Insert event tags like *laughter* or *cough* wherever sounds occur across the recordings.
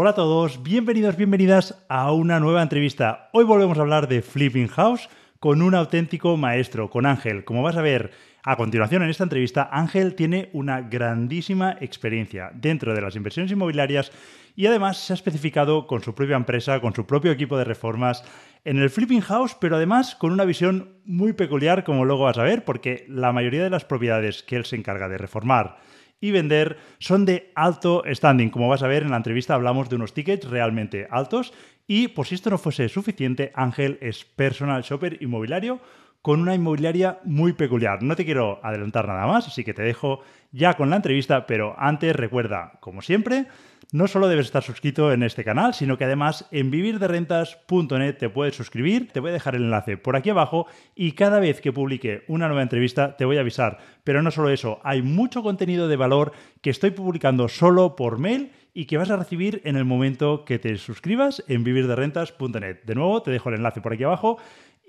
Hola a todos, bienvenidos, bienvenidas a una nueva entrevista. Hoy volvemos a hablar de Flipping House con un auténtico maestro, con Ángel. Como vas a ver a continuación en esta entrevista, Ángel tiene una grandísima experiencia dentro de las inversiones inmobiliarias y además se ha especificado con su propia empresa, con su propio equipo de reformas en el Flipping House, pero además con una visión muy peculiar, como luego vas a ver, porque la mayoría de las propiedades que él se encarga de reformar y vender son de alto standing. Como vas a ver en la entrevista hablamos de unos tickets realmente altos y por si esto no fuese suficiente, Ángel es personal shopper inmobiliario con una inmobiliaria muy peculiar. No te quiero adelantar nada más, así que te dejo ya con la entrevista, pero antes recuerda, como siempre, no solo debes estar suscrito en este canal, sino que además en vivirderentas.net te puedes suscribir, te voy a dejar el enlace por aquí abajo y cada vez que publique una nueva entrevista te voy a avisar. Pero no solo eso, hay mucho contenido de valor que estoy publicando solo por mail y que vas a recibir en el momento que te suscribas en vivirderentas.net. De nuevo, te dejo el enlace por aquí abajo.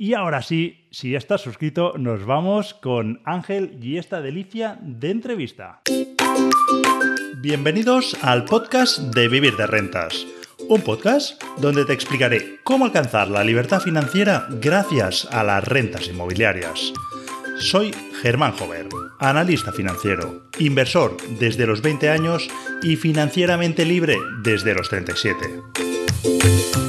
Y ahora sí, si ya estás suscrito, nos vamos con Ángel y esta delicia de entrevista. Bienvenidos al podcast de Vivir de Rentas, un podcast donde te explicaré cómo alcanzar la libertad financiera gracias a las rentas inmobiliarias. Soy Germán Jover, analista financiero, inversor desde los 20 años y financieramente libre desde los 37.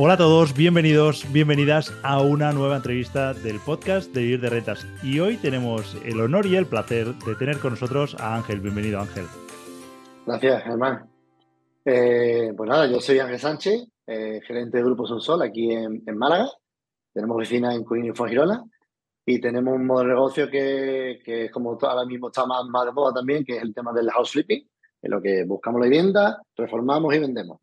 Hola a todos, bienvenidos, bienvenidas a una nueva entrevista del podcast de Vivir de Rentas. Y hoy tenemos el honor y el placer de tener con nosotros a Ángel. Bienvenido, Ángel. Gracias, Germán. Eh, pues nada, yo soy Ángel Sánchez, eh, gerente de Grupo Sol aquí en, Málaga. Tenemos oficina en Coín y Fuengirola y tenemos un modelo de negocio que, es como ahora mismo está más, más de moda también, que es el tema del house flipping, en lo que buscamos la vivienda, reformamos y vendemos.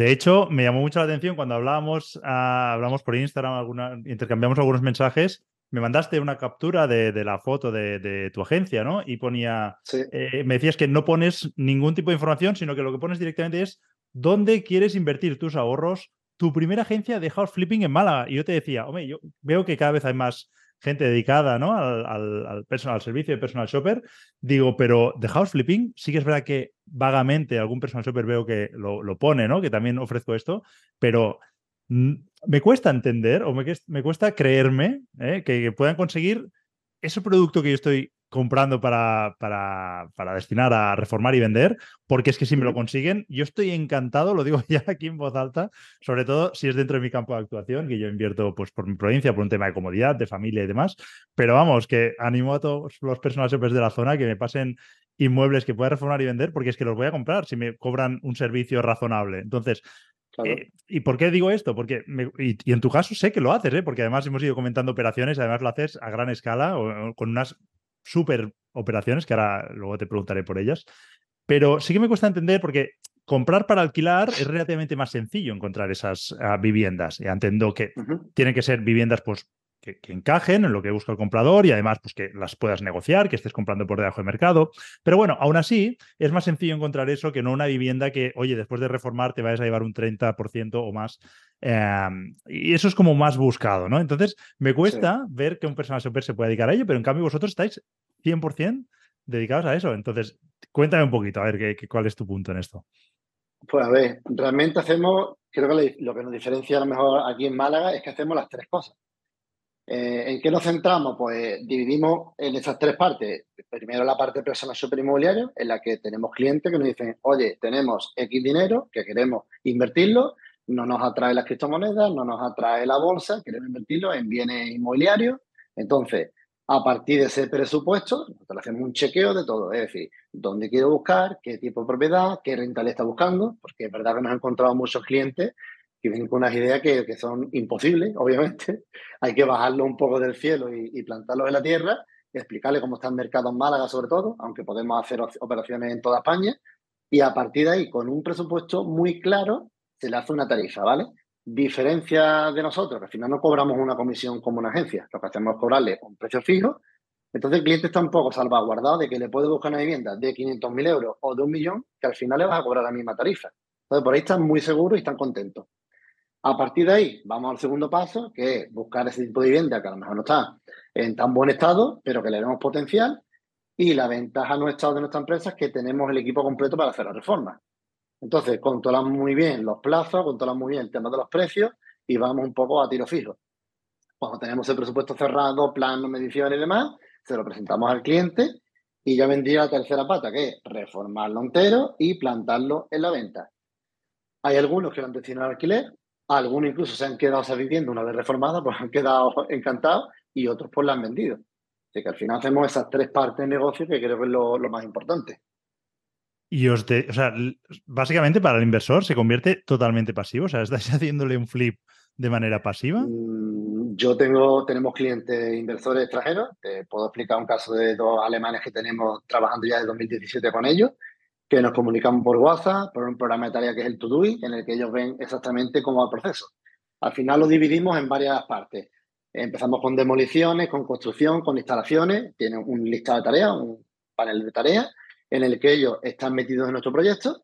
De hecho, me llamó mucho la atención cuando hablábamos, ah, hablamos por Instagram, alguna, intercambiamos algunos mensajes. Me mandaste una captura de, la foto de, tu agencia, ¿no? Y ponía, eh, me decías que no pones ningún tipo de información, sino que lo que pones directamente es dónde quieres invertir tus ahorros. Tu primera agencia de house flipping en Málaga. Y yo te decía, hombre, yo veo que cada vez hay más gente dedicada ¿no? al, al, personal, servicio de personal shopper. Digo, pero de house flipping, sí que es verdad que vagamente algún personal shopper veo que lo, pone, ¿no? Que también ofrezco esto, pero me cuesta entender o me, me cuesta creerme ¿eh? que, puedan conseguir ese producto que yo estoy comprando para, para, para, destinar a reformar y vender, porque es que si me lo consiguen, yo estoy encantado, lo digo *laughs* ya aquí en voz alta, sobre todo si es dentro de mi campo de actuación, que yo invierto pues por mi provincia, por un tema de comodidad, de familia y demás, pero vamos, que animo a todos los personales de la zona que me pasen inmuebles que pueda reformar y vender, porque es que los voy a comprar si me cobran un servicio razonable. Entonces, eh, ¿Y por qué digo esto? Porque y, en tu caso sé que lo haces, ¿eh? porque además hemos ido comentando operaciones, además lo haces a gran escala o, con unas super operaciones, que ahora luego te preguntaré por ellas. Pero sí que me cuesta entender porque comprar para alquilar es relativamente más sencillo encontrar esas ah, viviendas. Ya entiendo que tienen que ser viviendas pues, que, encajen en lo que busca el comprador y además pues, que las puedas negociar, que estés comprando por debajo de mercado. Pero bueno, aún así es más sencillo encontrar eso que no una vivienda que, oye, después de reformar te vayas a llevar un 30% o más. Em, y eso es como más buscado, ¿no? Entonces, me cuesta ver que un personal super se puede dedicar a ello, pero en cambio vosotros estáis 100% dedicados a eso. Entonces, cuéntame un poquito, a ver, qué, cuál es tu punto en esto. Pues a ver, realmente hacemos, creo que lo que nos diferencia a lo mejor aquí en Málaga es que hacemos las tres cosas. Eh, ¿En qué nos centramos? Pues dividimos en estas tres partes. Primero la parte personal super inmobiliario, en la que tenemos clientes que nos dicen, oye, tenemos X dinero que queremos invertirlo, no nos atrae las criptomonedas, no nos atrae la bolsa, queremos invertirlo en bienes inmobiliarios. Entonces, a partir de ese presupuesto, nosotros hacemos un chequeo de todo, es decir, dónde quiero buscar, qué tipo de propiedad, qué renta le está buscando, porque es verdad que nos han encontrado muchos clientes que vienen con unas ideas que, que, son imposibles, obviamente. *laughs* Hay que bajarlo un poco del cielo y, y plantarlo en la tierra, y explicarle cómo está el mercado en Málaga, sobre todo, aunque podemos hacer operaciones en toda España. Y a partir de ahí, con un presupuesto muy claro, se le hace una tarifa, ¿vale? Diferencia de nosotros, que al final no cobramos una comisión como una agencia, lo que hacemos es cobrarle un precio fijo. Entonces el cliente está un poco salvaguardado de que le puede buscar una vivienda de 500.000 euros o de un millón, que al final le vas a cobrar la misma tarifa. Entonces por ahí están muy seguros y están contentos. A partir de ahí, vamos al segundo paso, que es buscar ese tipo de vivienda que a lo mejor no está en tan buen estado, pero que le demos potencial. Y la ventaja no estado de nuestra empresa es que tenemos el equipo completo para hacer la reforma. Entonces, controlamos muy bien los plazos, controlamos muy bien el tema de los precios y vamos un poco a tiro fijo. Cuando tenemos el presupuesto cerrado, plano, medición y demás, se lo presentamos al cliente y ya vendría la tercera pata, que es reformarlo entero y plantarlo en la venta. Hay algunos que lo han destinado al alquiler, algunos incluso se han quedado esa vivienda una vez reformada, pues han quedado encantados y otros pues la han vendido. Así que al final hacemos esas tres partes de negocio que creo que es lo, más importante. Y os de, o sea, básicamente para el inversor se convierte totalmente pasivo. O sea, ¿estáis *laughs* haciéndole un flip de manera pasiva? Mm, yo tengo, tenemos clientes inversores extranjeros. Te puedo explicar un caso de dos alemanes que tenemos trabajando ya desde 2017 con ellos que nos comunican por WhatsApp, por un programa de tarea que es el Todoist, en el que ellos ven exactamente cómo va el proceso. Al final lo dividimos en varias partes. Empezamos con demoliciones, con construcción, con instalaciones. Tienen un listado de tareas, un panel de tareas, en el que ellos están metidos en nuestro proyecto.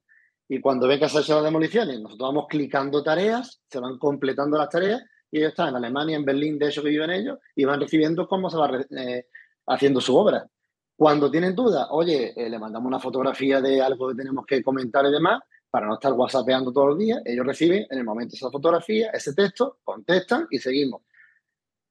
Y cuando ven que se han hecho las demoliciones, nosotros vamos clicando tareas, se van completando las tareas y ellos están en Alemania, en Berlín, de hecho que viven ellos, y van recibiendo cómo se va eh, haciendo su obra. Cuando tienen dudas, oye, eh, le mandamos una fotografía de algo que tenemos que comentar y demás, para no estar whatsappeando todos los días, ellos reciben en el momento esa fotografía, ese texto, contestan y seguimos.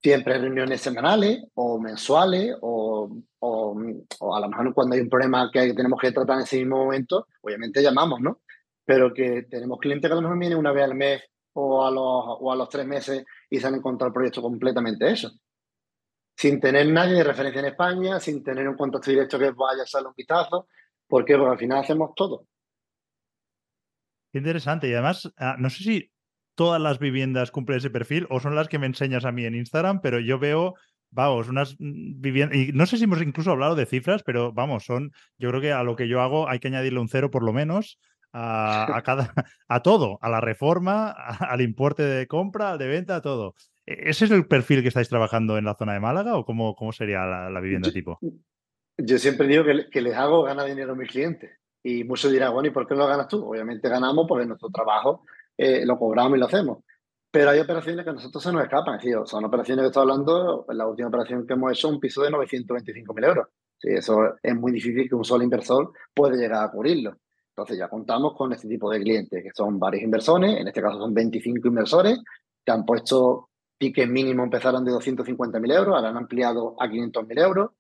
Siempre reuniones semanales o mensuales o, a lo mejor cuando hay un problema que tenemos que tratar en ese mismo momento, obviamente llamamos, ¿no? Pero que tenemos clientes que a lo vienen una vez al mes o a los, o a los tres meses y se han encontrado el proyecto completamente eso sin tener nadie de referencia en España, sin tener un contacto directo que vaya a hacerle un vistazo. ¿Por qué? Porque al final hacemos todo. Qué interesante. Y además, ah, no sé si todas las viviendas cumplen ese perfil o son las que me enseñas a mí en Instagram, pero yo veo, vamos, unas viviendas, y no sé si hemos incluso hablado de cifras, pero vamos, son, yo creo que a lo que yo hago hay que añadirle un cero por lo menos. A, *laughs* cada, a todo, a la reforma, al importe de compra, al de venta, a todo. ¿E-, ¿Ese es el perfil que estáis trabajando en la zona de Málaga o cómo, cómo sería la, vivienda tipo? Yo siempre digo que, les hago ganar dinero a mis clientes. Y muchos dirán, bueno, ¿y por qué lo ganas tú? Obviamente ganamos porque nuestro trabajo eh, lo cobramos y lo hacemos. Pero hay operaciones que a nosotros se nos escapan. Sí, son operaciones que estoy hablando, la última operación que hemos hecho, un piso de 925.000 euros. Sí, eso es muy difícil que un solo inversor puede llegar a cubrirlo. Entonces ya contamos con este tipo de clientes, que son varios inversores, en este caso son 25 inversores, que han puesto piques mínimo empezaron de 250.000 euros, ahora han ampliado a 500.000 euros,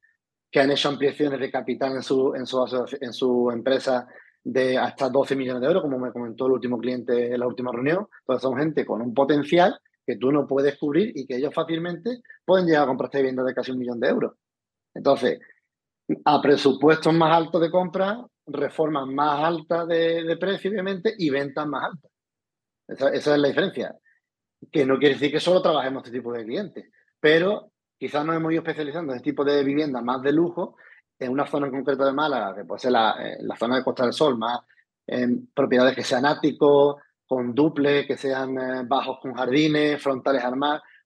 que han hecho ampliaciones de capital en su, en su, empresa de hasta 12 millones de euros, como me comentó el último cliente en la última reunión. Entonces son gente con un potencial que tú no puedes cubrir y que ellos fácilmente pueden llegar a comprar esta vivienda de casi un millón de euros. Entonces, a presupuestos más altos de compra, reformas más altas de, precio, obviamente, y ventas más altas. Esa, es la diferencia que no quiere decir que solo trabajemos este tipo de clientes, pero quizás nos hemos ido especializando en este tipo de vivienda más de lujo, en una zona en concreto de Málaga, que puede ser la, eh, zona de Costa del Sol, más en propiedades que sean áticos, con duple, que sean eh, bajos con jardines, frontales al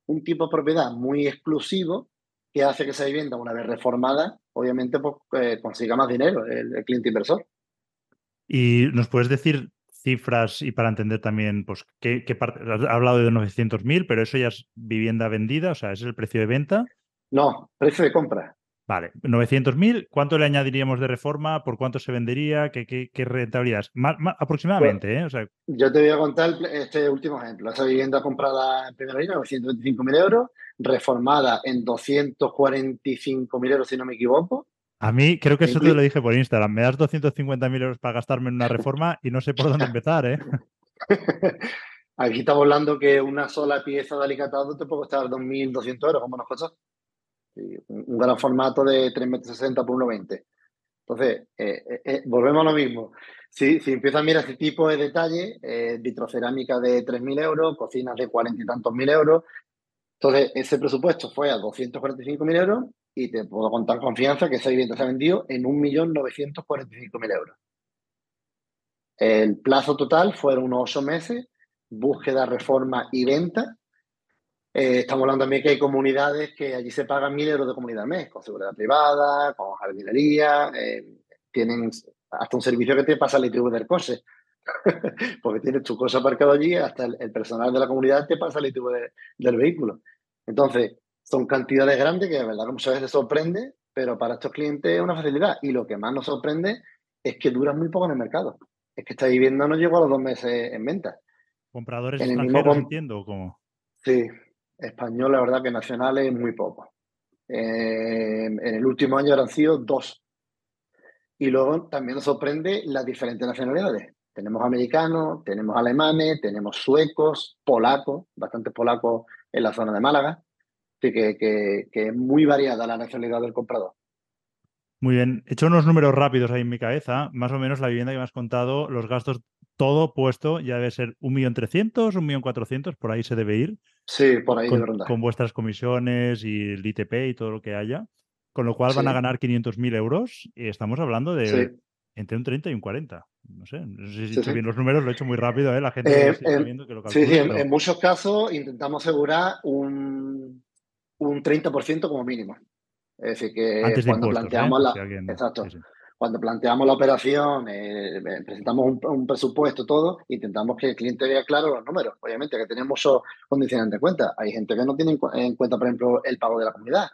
un tipo de propiedad muy exclusivo que hace que esa vivienda, una vez reformada, obviamente pues, eh, consiga más dinero el cliente inversor. ¿Y nos puedes decir cifras y para entender también, pues, qué, qué parte. Has hablado de 900.000, pero eso ya es vivienda vendida, o sea, ¿ese es el precio de venta? No, precio de compra. Vale, 900.000, ¿cuánto le añadiríamos de reforma? ¿Por cuánto se vendería? ¿Qué, qué, qué rentabilidad? aproximadamente, ¿eh? O sea... Yo te voy a contar este último ejemplo. Esa vivienda comprada en primera línea, 925.000 euros, reformada en 245.000 euros, si no me equivoco, a mí, creo que eso te lo dije por Instagram. Me das 250.000 euros para gastarme en una reforma y no sé por dónde empezar, ¿eh? *laughs* Aquí estamos hablando que una sola pieza de alicatado te puede costar 2.200 euros, como nos costó. un gran formato de 3,60 metros por 1,20. Entonces, eh, eh, eh, volvemos a lo mismo. Si, si empiezas a mirar este tipo de detalles, vitrocerámica de 3.000 euros, cocinas de 40 y tantos mil euros. Entonces, ese presupuesto fue a 245.000 euros y te puedo contar confianza que esa vivienda se ha vendido en 1.945.000 euros. El plazo total fueron unos ocho meses, búsqueda, reforma y venta. Eh, estamos hablando también que hay comunidades que allí se pagan mil euros de comunidad al mes, con seguridad privada, con jardinería, eh, tienen hasta un servicio que te pasa el ITV del coche, *laughs* porque tienes tu cosa aparcado allí, hasta el, personal de la comunidad te pasa el ITV del vehículo. Entonces, son cantidades grandes que de verdad muchas veces sorprende, pero para estos clientes es una facilidad. Y lo que más nos sorprende es que duran muy poco en el mercado. Es que esta vivienda no llegó a los dos meses en venta. ¿Compradores en extranjeros, entiendo? ¿cómo? Sí, español, la verdad que nacionales muy poco. Eh, en el último año han sido dos. Y luego también nos sorprende las diferentes nacionalidades. Tenemos americanos, tenemos alemanes, tenemos suecos, polacos, bastantes polacos en la zona de Málaga. Así que, que es muy variada la nacionalidad del comprador. Muy bien. He hecho unos números rápidos ahí en mi cabeza. Más o menos la vivienda que me has contado, los gastos, todo puesto, ya debe ser 1.300.000, 1.400.000, por ahí se debe ir. Sí, por ahí con, de verdad. Con vuestras comisiones y el ITP y todo lo que haya. Con lo cual van a ganar 500.000 euros y estamos hablando de entre un 30 y un 40. No sé, no sé si he bien los números, lo he hecho muy rápido, ¿eh? la gente eh, está viendo que lo calcula, Sí, sí, en, muchos casos intentamos asegurar un, un 30% como mínimo. Es decir, que cuando planteamos la, exacto, cuando planteamos la operación, eh, eh, presentamos un, presupuesto, todo, intentamos que el cliente vea claro los números. Obviamente que tenemos muchos condiciones de cuenta. Hay gente que no tiene en cuenta, por ejemplo, el pago de la comunidad,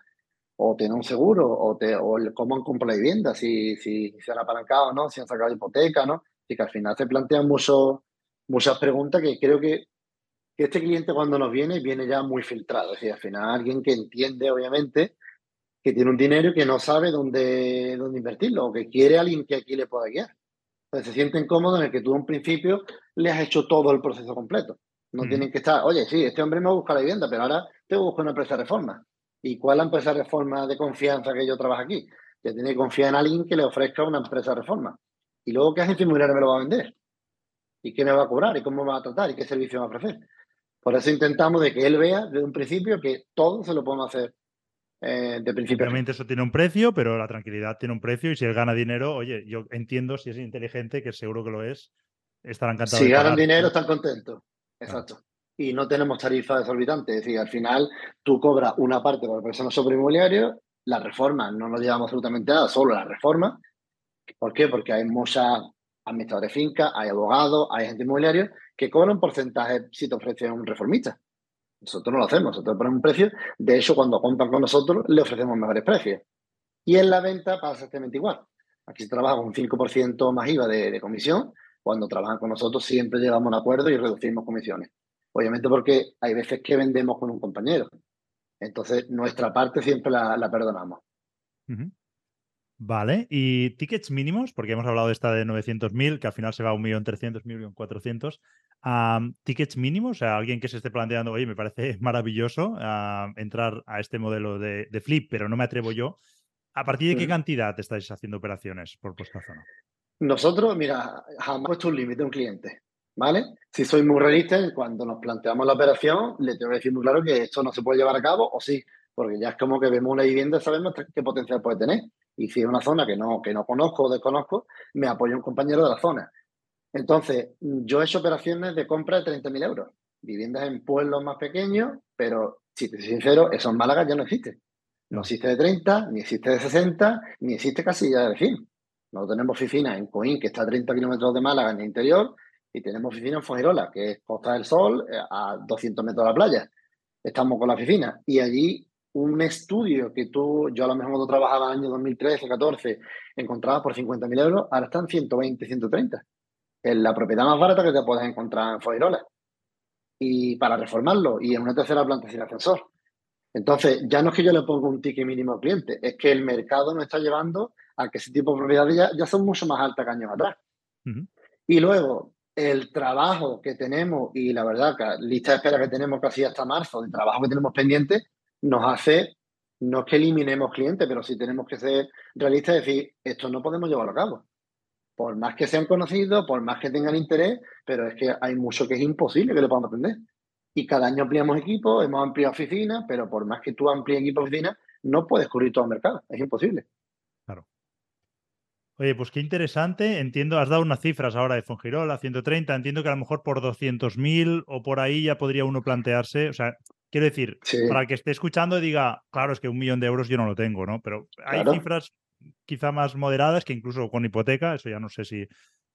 o tiene un seguro, o, te, o cómo han comprado la vivienda, si, si, se han apalancado o no, si han sacado hipoteca, ¿no? Y que al final se plantean muchos, muchas preguntas que creo que, que este cliente cuando nos viene, viene ya muy filtrado. Es decir, al final alguien que entiende, obviamente, que tiene un dinero y que no sabe dónde, dónde invertirlo o que quiere a alguien que aquí le pueda guiar. Entonces se sienten cómodos en el que tú en principio le has hecho todo el proceso completo. No tienen que estar, oye, sí, este hombre me busca la vivienda, pero ahora te busco una empresa de reforma. ¿Y cuál es la empresa de reforma de confianza que yo trabajo aquí? Que tiene que confiar en alguien que le ofrezca una empresa de reforma. Y luego, ¿qué agente inmobiliaria me lo va a vender? ¿Y qué me va a cobrar? ¿Y cómo me va a tratar? ¿Y qué servicio me va a ofrecer? Por eso intentamos de que él vea desde un principio que todo se lo podemos hacer eh, de principio. Obviamente eso tiene un precio, pero la tranquilidad tiene un precio y si él gana dinero, oye, yo entiendo si es inteligente, que seguro que lo es, estarán encantados. Si ganan dinero, están contentos. Exacto. Y no tenemos tarifas desorbitantes. Es decir, al final tú cobras una parte por persona sobre inmobiliario, la reforma no nos llevamos absolutamente nada, solo la reforma. ¿Por qué? Porque hay muchas administradores de finca, hay abogados, hay gente inmobiliaria que cobran un porcentaje si te ofrecen un reformista. Nosotros no lo hacemos, nosotros ponemos un precio. De hecho, cuando compran con nosotros, le ofrecemos mejores precios. Y en la venta pasa exactamente igual. Aquí se trabaja con un 5% más IVA de, comisión. Cuando trabajan con nosotros, siempre llegamos a un acuerdo y reducimos comisiones. Obviamente, porque hay veces que vendemos con un compañero. Entonces, nuestra parte siempre la, perdonamos. Vale, y tickets mínimos, porque hemos hablado de esta de 900.000, que al final se va a 1.300.000, 1.400.000. ¿Tickets mínimos? O sea, alguien que se esté planteando, oye, me parece *laughs* maravilloso entrar a este modelo de, flip, pero no me atrevo yo. ¿A partir de qué cantidad estáis haciendo operaciones por vuestra zona? Nosotros, mira, jamás puesto un límite a un cliente, ¿vale? Si soy muy realista, cuando nos planteamos la operación, le tengo que decir muy claro que esto no se puede llevar a cabo, o sí, porque ya es como que vemos una vivienda y sabemos qué potencial puede tener. Y si es una zona que no, que no conozco o desconozco, me apoya un compañero de la zona. Entonces, yo he hecho operaciones de compra de 30.000 euros. Viviendas en pueblos más pequeños, pero si te soy sincero, eso en Málaga ya no existe. No existe de 30, ni existe de 60, ni existe casi ya de vecino. No tenemos oficina en Coín, que está a 30 kilómetros de Málaga en el interior, y tenemos oficina en Fuengirola, que es Costa del Sol, eh, a 200 metros de la playa. Estamos con la oficina. Y allí un estudio que tú, yo a lo mejor cuando trabajaba en el año 2013, 14, encontrabas por 50.000 euros, ahora están 120, 130. Es la propiedad más barata que te puedes encontrar en Foirola. Y para reformarlo, y en una tercera planta sin ascensor. Entonces, ya no es que yo le ponga un ticket mínimo al cliente, es que el mercado nos está llevando a que ese tipo de propiedades ya, son mucho más altas que años atrás. Y luego, el trabajo que tenemos y la verdad, que lista de espera que tenemos casi hasta marzo, el trabajo que tenemos pendiente, nos hace, no es que eliminemos clientes, pero sí tenemos que ser realistas y decir, esto no podemos llevarlo a cabo. Por más que sean conocidos, por más que tengan interés, pero es que hay mucho que es imposible que lo podamos atender. Y cada año ampliamos equipos, hemos ampliado oficinas, pero por más que tú amplíes equipo de oficina, no puedes cubrir todo el mercado, es imposible. Oye, pues qué interesante. Entiendo, has dado unas cifras ahora de Fongirola, 130. Entiendo que a lo mejor por 200.000 o por ahí ya podría uno plantearse. O sea, quiero decir, para el que esté escuchando diga, claro, es que un millón de euros yo no lo tengo, ¿no? Pero hay cifras quizá más moderadas que incluso con hipoteca, eso ya no sé si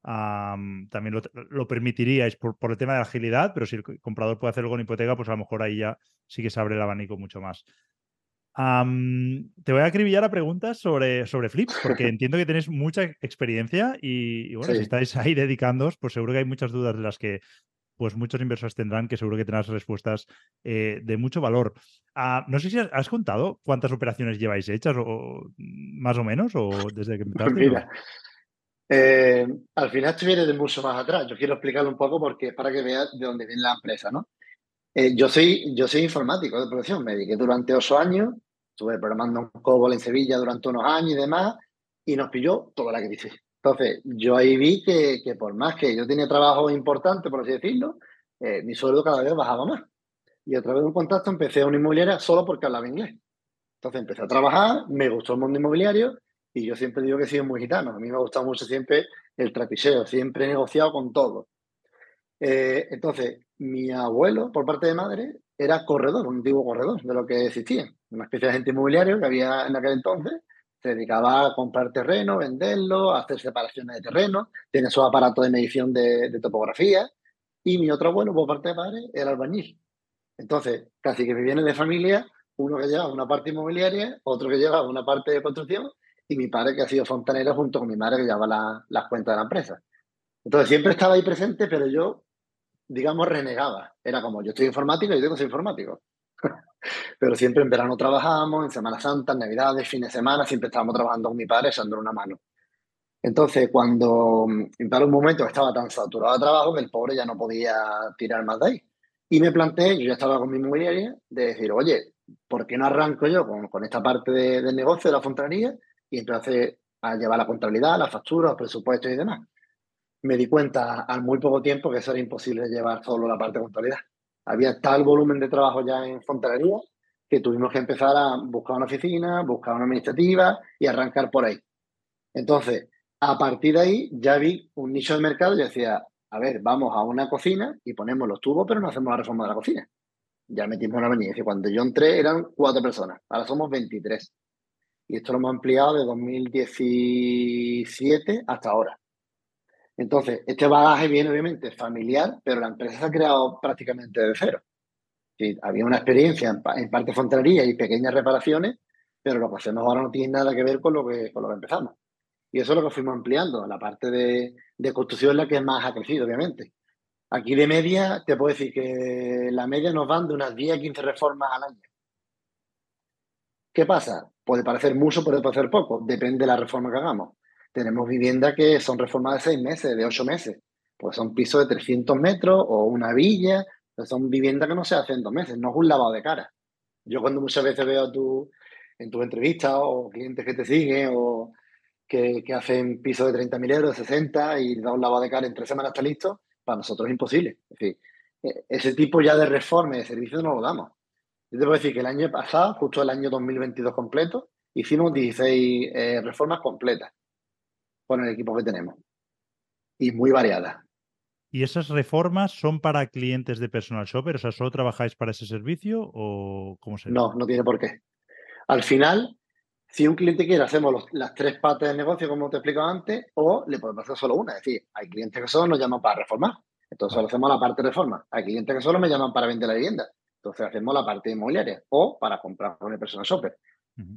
también lo, permitiríais por, por, el tema de la agilidad, pero si el comprador puede hacerlo con hipoteca, pues a lo mejor ahí ya sí que se abre el abanico mucho más te voy a acribillar a preguntas sobre, sobre Flip, porque entiendo que tenéis mucha experiencia y, bueno, si estáis ahí dedicándoos, pues seguro que hay muchas dudas de las que pues muchos inversores tendrán que seguro que tendrás respuestas eh, de mucho valor. Ah, no sé si has, contado cuántas operaciones lleváis hechas, o, más o menos, o desde que *laughs* empezaste. Mira, eh, al final esto viene de mucho más atrás. Yo quiero explicarlo un poco porque para que veas de dónde viene la empresa, ¿no? Eh, yo, soy, yo soy informático de profesión, me dediqué durante ocho años, estuve programando un COBOL en Sevilla durante unos años y demás, y nos pilló toda la crisis. Entonces, yo ahí vi que, que por más que yo tenía trabajo importante, por así decirlo, eh, mi sueldo cada vez bajaba más. Y a través de un contacto empecé a una inmobiliaria solo porque hablaba inglés. Entonces empecé a trabajar, me gustó el mundo inmobiliario y yo siempre digo que he sido muy gitano. A mí me ha gustado mucho siempre el trapicheo, siempre he negociado con todo. Eh, entonces, mi abuelo, por parte de madre, era corredor, un antiguo corredor de lo que existía. Una especie de agente inmobiliario que había en aquel entonces. Se dedicaba a comprar terreno, venderlo, hacer separaciones de terreno. Tiene su aparato de medición de, topografía. Y mi otro abuelo, por parte de padre, era albañil. Entonces, casi que me viene de familia uno que lleva una parte inmobiliaria, otro que lleva una parte de construcción y mi padre que ha sido fontanero junto con mi madre que lleva las cuentas de la empresa. Entonces siempre estaba ahí presente, pero yo digamos, renegaba. Era como, yo estoy informático yo tengo ser informático. *laughs* Pero siempre en verano trabajábamos, en Semana Santa, en Navidades, fines de semana, siempre estábamos trabajando con mi padre echándole una mano. Entonces, cuando en un momento estaba tan saturado de trabajo que el pobre ya no podía tirar más de ahí. Y me planteé, yo ya estaba con mi inmobiliaria, de decir, oye, ¿por qué no arranco yo con, con esta parte del negocio de la fontanería y entonces a llevar la contabilidad, las facturas, los presupuestos y demás? Me di cuenta al muy poco tiempo que eso era imposible llevar solo la parte de contabilidad. Había tal volumen de trabajo ya en fontanería que tuvimos que empezar a buscar una oficina, buscar una administrativa y arrancar por ahí. Entonces, a partir de ahí ya vi un nicho de mercado y decía, a ver, vamos a una cocina y ponemos los tubos, pero no hacemos la reforma de la cocina. Ya metimos una. Y cuando yo entré eran cuatro personas, ahora somos 23. Y esto lo hemos ampliado de 2017 hasta ahora. Entonces, este bagaje viene obviamente familiar, pero la empresa se ha creado prácticamente de cero. había una experiencia en, parte fontanería y pequeñas reparaciones, pero lo que hacemos ahora no tiene nada que ver con lo que, con lo que empezamos. Y eso es lo que fuimos ampliando. La parte de, de construcción es la que más ha crecido, obviamente. Aquí de media, te puedo decir que la media nos van de unas 10 a 15 reformas al año. ¿Qué pasa? Puede parecer mucho, puede parecer poco. Depende de la reforma que hagamos. Tenemos viviendas que son reformas de seis meses, de ocho meses. Pues son pisos de 300 metros o una villa. Pues son viviendas que no se hacen en dos meses, no es un lavado de cara. Yo cuando muchas veces veo tu, en tus entrevistas o clientes que te siguen o que, que hacen pisos de 30.000 euros, de 60 y da un lavado de cara en tres semanas está listo, para nosotros es imposible. Es decir, e, ese tipo ya de reforma de servicio no lo damos. Yo te puedo decir que el año pasado, justo el año 2022 completo, hicimos 16 eh, reformas completas con el equipo que tenemos. Y muy variada. ¿Y esas reformas son para clientes de personal shopper? O sea, ¿solo trabajáis para ese servicio o cómo se No, no tiene por qué. Al final, si un cliente quiere, hacemos las tres partes del negocio, como te explicaba antes, o le podemos hacer solo una. Es decir, hay clientes que solo nos llaman para reformar. Entonces, solo hacemos la parte de reforma. Hay clientes que solo me llaman para vender la vivienda. Entonces, hacemos la parte inmobiliaria o para comprar con el personal shopper.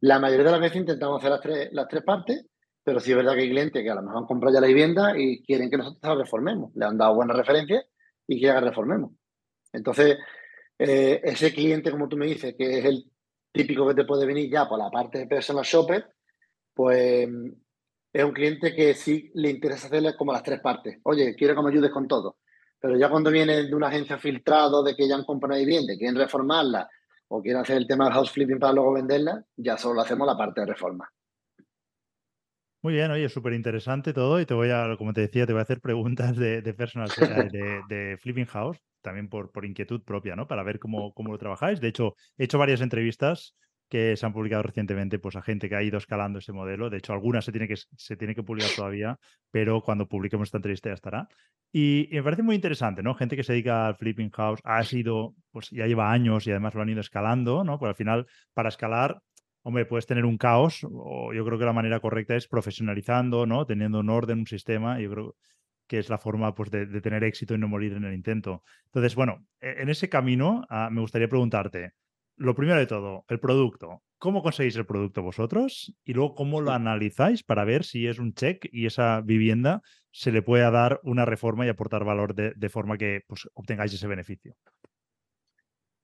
La mayoría de las veces intentamos hacer las tres, las tres partes pero sí es verdad que hay clientes que a lo mejor han comprado ya la vivienda y quieren que nosotros la reformemos. Le han dado buenas referencias y quieren que reformemos. Entonces, eh, ese cliente, como tú me dices, que es el típico que te puede venir ya por la parte de personal shopper, pues es un cliente que sí le interesa hacerle como las tres partes. Oye, quiero que me ayudes con todo. Pero ya cuando viene de una agencia filtrado de que ya han comprado vivienda quieren reformarla o quieren hacer el tema del house flipping para luego venderla, ya solo hacemos la parte de reforma. Muy bien, oye, súper interesante todo y te voy a, como te decía, te voy a hacer preguntas de, personal, de, de, Flipping House, también por, por inquietud propia, ¿no? Para ver cómo, cómo lo trabajáis. De hecho, he hecho varias entrevistas que se han publicado recientemente, pues a gente que ha ido escalando ese modelo. De hecho, algunas se tiene que, se tiene que publicar todavía, pero cuando publiquemos esta entrevista ya estará. Y, me parece muy interesante, ¿no? Gente que se dedica al flipping house ha sido, pues ya lleva años y además lo han ido escalando, ¿no? Pues al final, para escalar, hombre, puedes tener un caos, o yo creo que la manera correcta es profesionalizando, ¿no? Teniendo un orden, un sistema. Yo creo que es la forma pues, de, tener éxito y no morir en el intento. Entonces, bueno, e, en ese camino ah, me gustaría preguntarte, lo primero de todo, el producto. ¿Cómo conseguís el producto vosotros? Y luego, ¿cómo lo analizáis para ver si es un check y esa vivienda se le pueda dar una reforma y aportar valor de, forma que pues, obtengáis ese beneficio?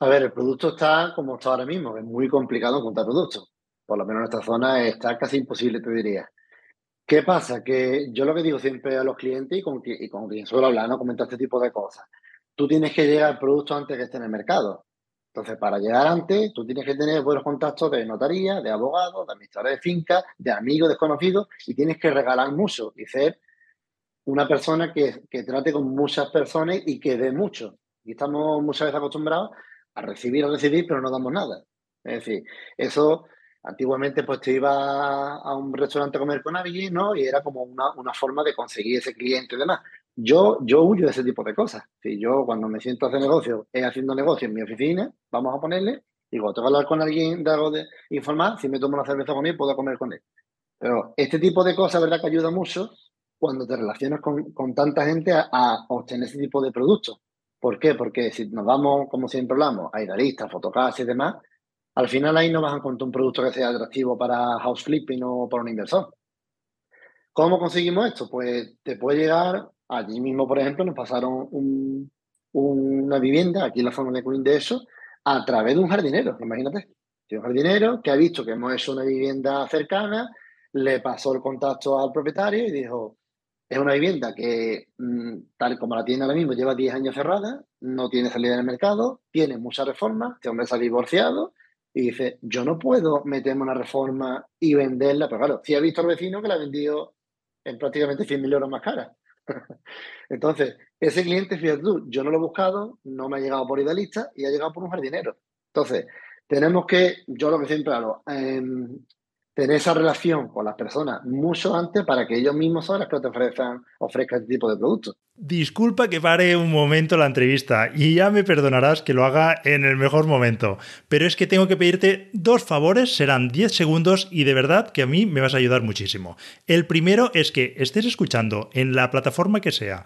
A ver, el producto está como está ahora mismo, es muy complicado encontrar productos. Por lo menos en esta zona está casi imposible, te diría. ¿Qué pasa? Que yo lo que digo siempre a los clientes y con, quien suelo hablar, ¿no? Comentar este tipo de cosas. Tú tienes que llegar al producto antes que esté en el mercado. Entonces, para llegar antes, tú tienes que tener buenos contactos de notaría, de abogados, de administradores de fincas, de amigos desconocidos y tienes que regalar mucho y ser una persona que, que trate con muchas personas y que dé mucho. Y estamos muchas veces acostumbrados a recibir, a recibir, pero no damos nada. Es decir, eso antiguamente pues te iba a un restaurante a comer con alguien, ¿no? Y era como una, una forma de conseguir ese cliente y demás. Yo, yo huyo de ese tipo de cosas. Si yo cuando me siento a hacer negocio, es haciendo negocio en mi oficina, vamos a ponerle, digo, tengo que hablar con alguien de algo de informar, si me tomo una cerveza con él, puedo comer con él. Pero este tipo de cosas, ¿verdad? Que ayuda mucho cuando te relacionas con, con tanta gente a, obtener ese tipo de productos. ¿Por qué? Porque si nos vamos, como siempre hablamos, a idealistas, fotocasas y demás, al final ahí no vas a encontrar un producto que sea atractivo para house flipping o para un inversor. ¿Cómo conseguimos esto? Pues te puede llegar Allí mismo, por ejemplo, nos pasaron una vivienda aquí en la zona de Queen de eso a través de un jardinero, imagínate. un jardinero que ha visto que hemos hecho una vivienda cercana, le pasó el contacto al propietario y dijo, es una vivienda que, mm, tal como la tiene ahora mismo, lleva 10 años cerrada, no tiene salida en el mercado, tiene muchas reformas, este hombre se ha divorciado y dice, yo no puedo meterme una reforma y venderla, pero claro, si ha visto al vecino que la ha vendido en prácticamente 100.000 euros más cara. *laughs* Entonces, ese cliente, fíjate tú, yo no lo he buscado, no me ha llegado por idealista y ha llegado por un jardinero. Entonces, tenemos que, yo lo que siempre hago, em, tener esa relación con las personas mucho antes para que ellos mismos son los que te ofrezcan, ofrezcan este tipo de productos. Disculpa que pare un momento la entrevista y ya me perdonarás que lo haga en el mejor momento, pero es que tengo que pedirte dos favores, serán 10 segundos y de verdad que a mí me vas a ayudar muchísimo. El primero es que estés escuchando en la plataforma que sea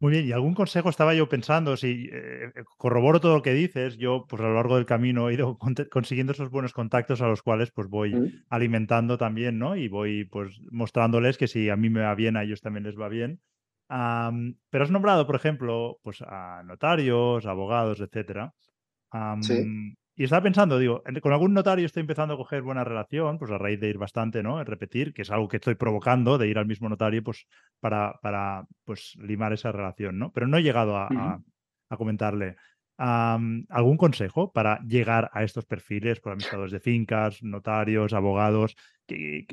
Muy bien, y algún consejo estaba yo pensando, si eh, corroboro todo lo que dices, yo pues a lo largo del camino he ido consiguiendo esos buenos contactos a los cuales pues voy mm. alimentando también, ¿no? Y voy pues mostrándoles que si a mí me va bien, a ellos también les va bien. pero has nombrado, por ejemplo, pues a notarios, abogados, etcétera. sí. Y estaba pensando, digo, con algún notario estoy empezando a coger buena relación, pues a raíz de ir bastante, ¿no? Repetir, que es algo que estoy provocando, de ir al mismo notario, pues para, para pues, limar esa relación, ¿no? Pero no he llegado a, comentarle. ¿Algún consejo para llegar a estos perfiles, por administradores de fincas, notarios, abogados? de,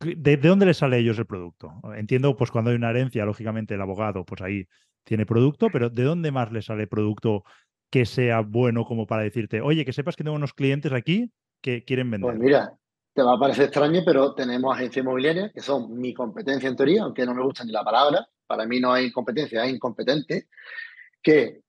de, dónde les sale a ellos el producto? Entiendo, pues cuando hay una herencia, lógicamente el abogado, pues ahí tiene producto, pero ¿de dónde más le sale producto que sea bueno como para decirte, oye, que sepas que tengo unos clientes aquí que quieren vender? Pues mira, te va a parecer extraño, pero tenemos agencias inmobiliarias que son mi competencia en teoría, aunque no me gusta ni la palabra, para mí no hay competencia, hay incompetente, que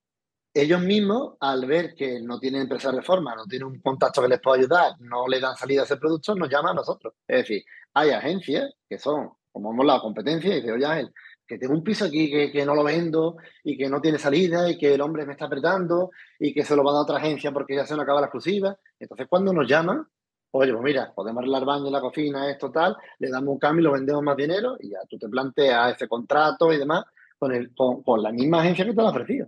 ellos mismos, al ver que no tienen empresa de reforma, no tienen un contacto que les pueda ayudar, no le dan salida a ese producto, nos llaman a nosotros. Es decir, hay agencias que son, como hemos la competencia, y dice, oye, que tengo un piso aquí que, no lo vendo y que no tiene salida y que el hombre me está apretando y que se lo va a dar otra agencia porque ya se nos acaba la exclusiva. Entonces, cuando nos llaman, oye, pues mira, podemos arreglar baño en la cocina, esto tal, le damos un cambio y lo vendemos más dinero y ya tú te planteas ese contrato y demás con, el, con, la misma agencia que te lo ha ofrecido.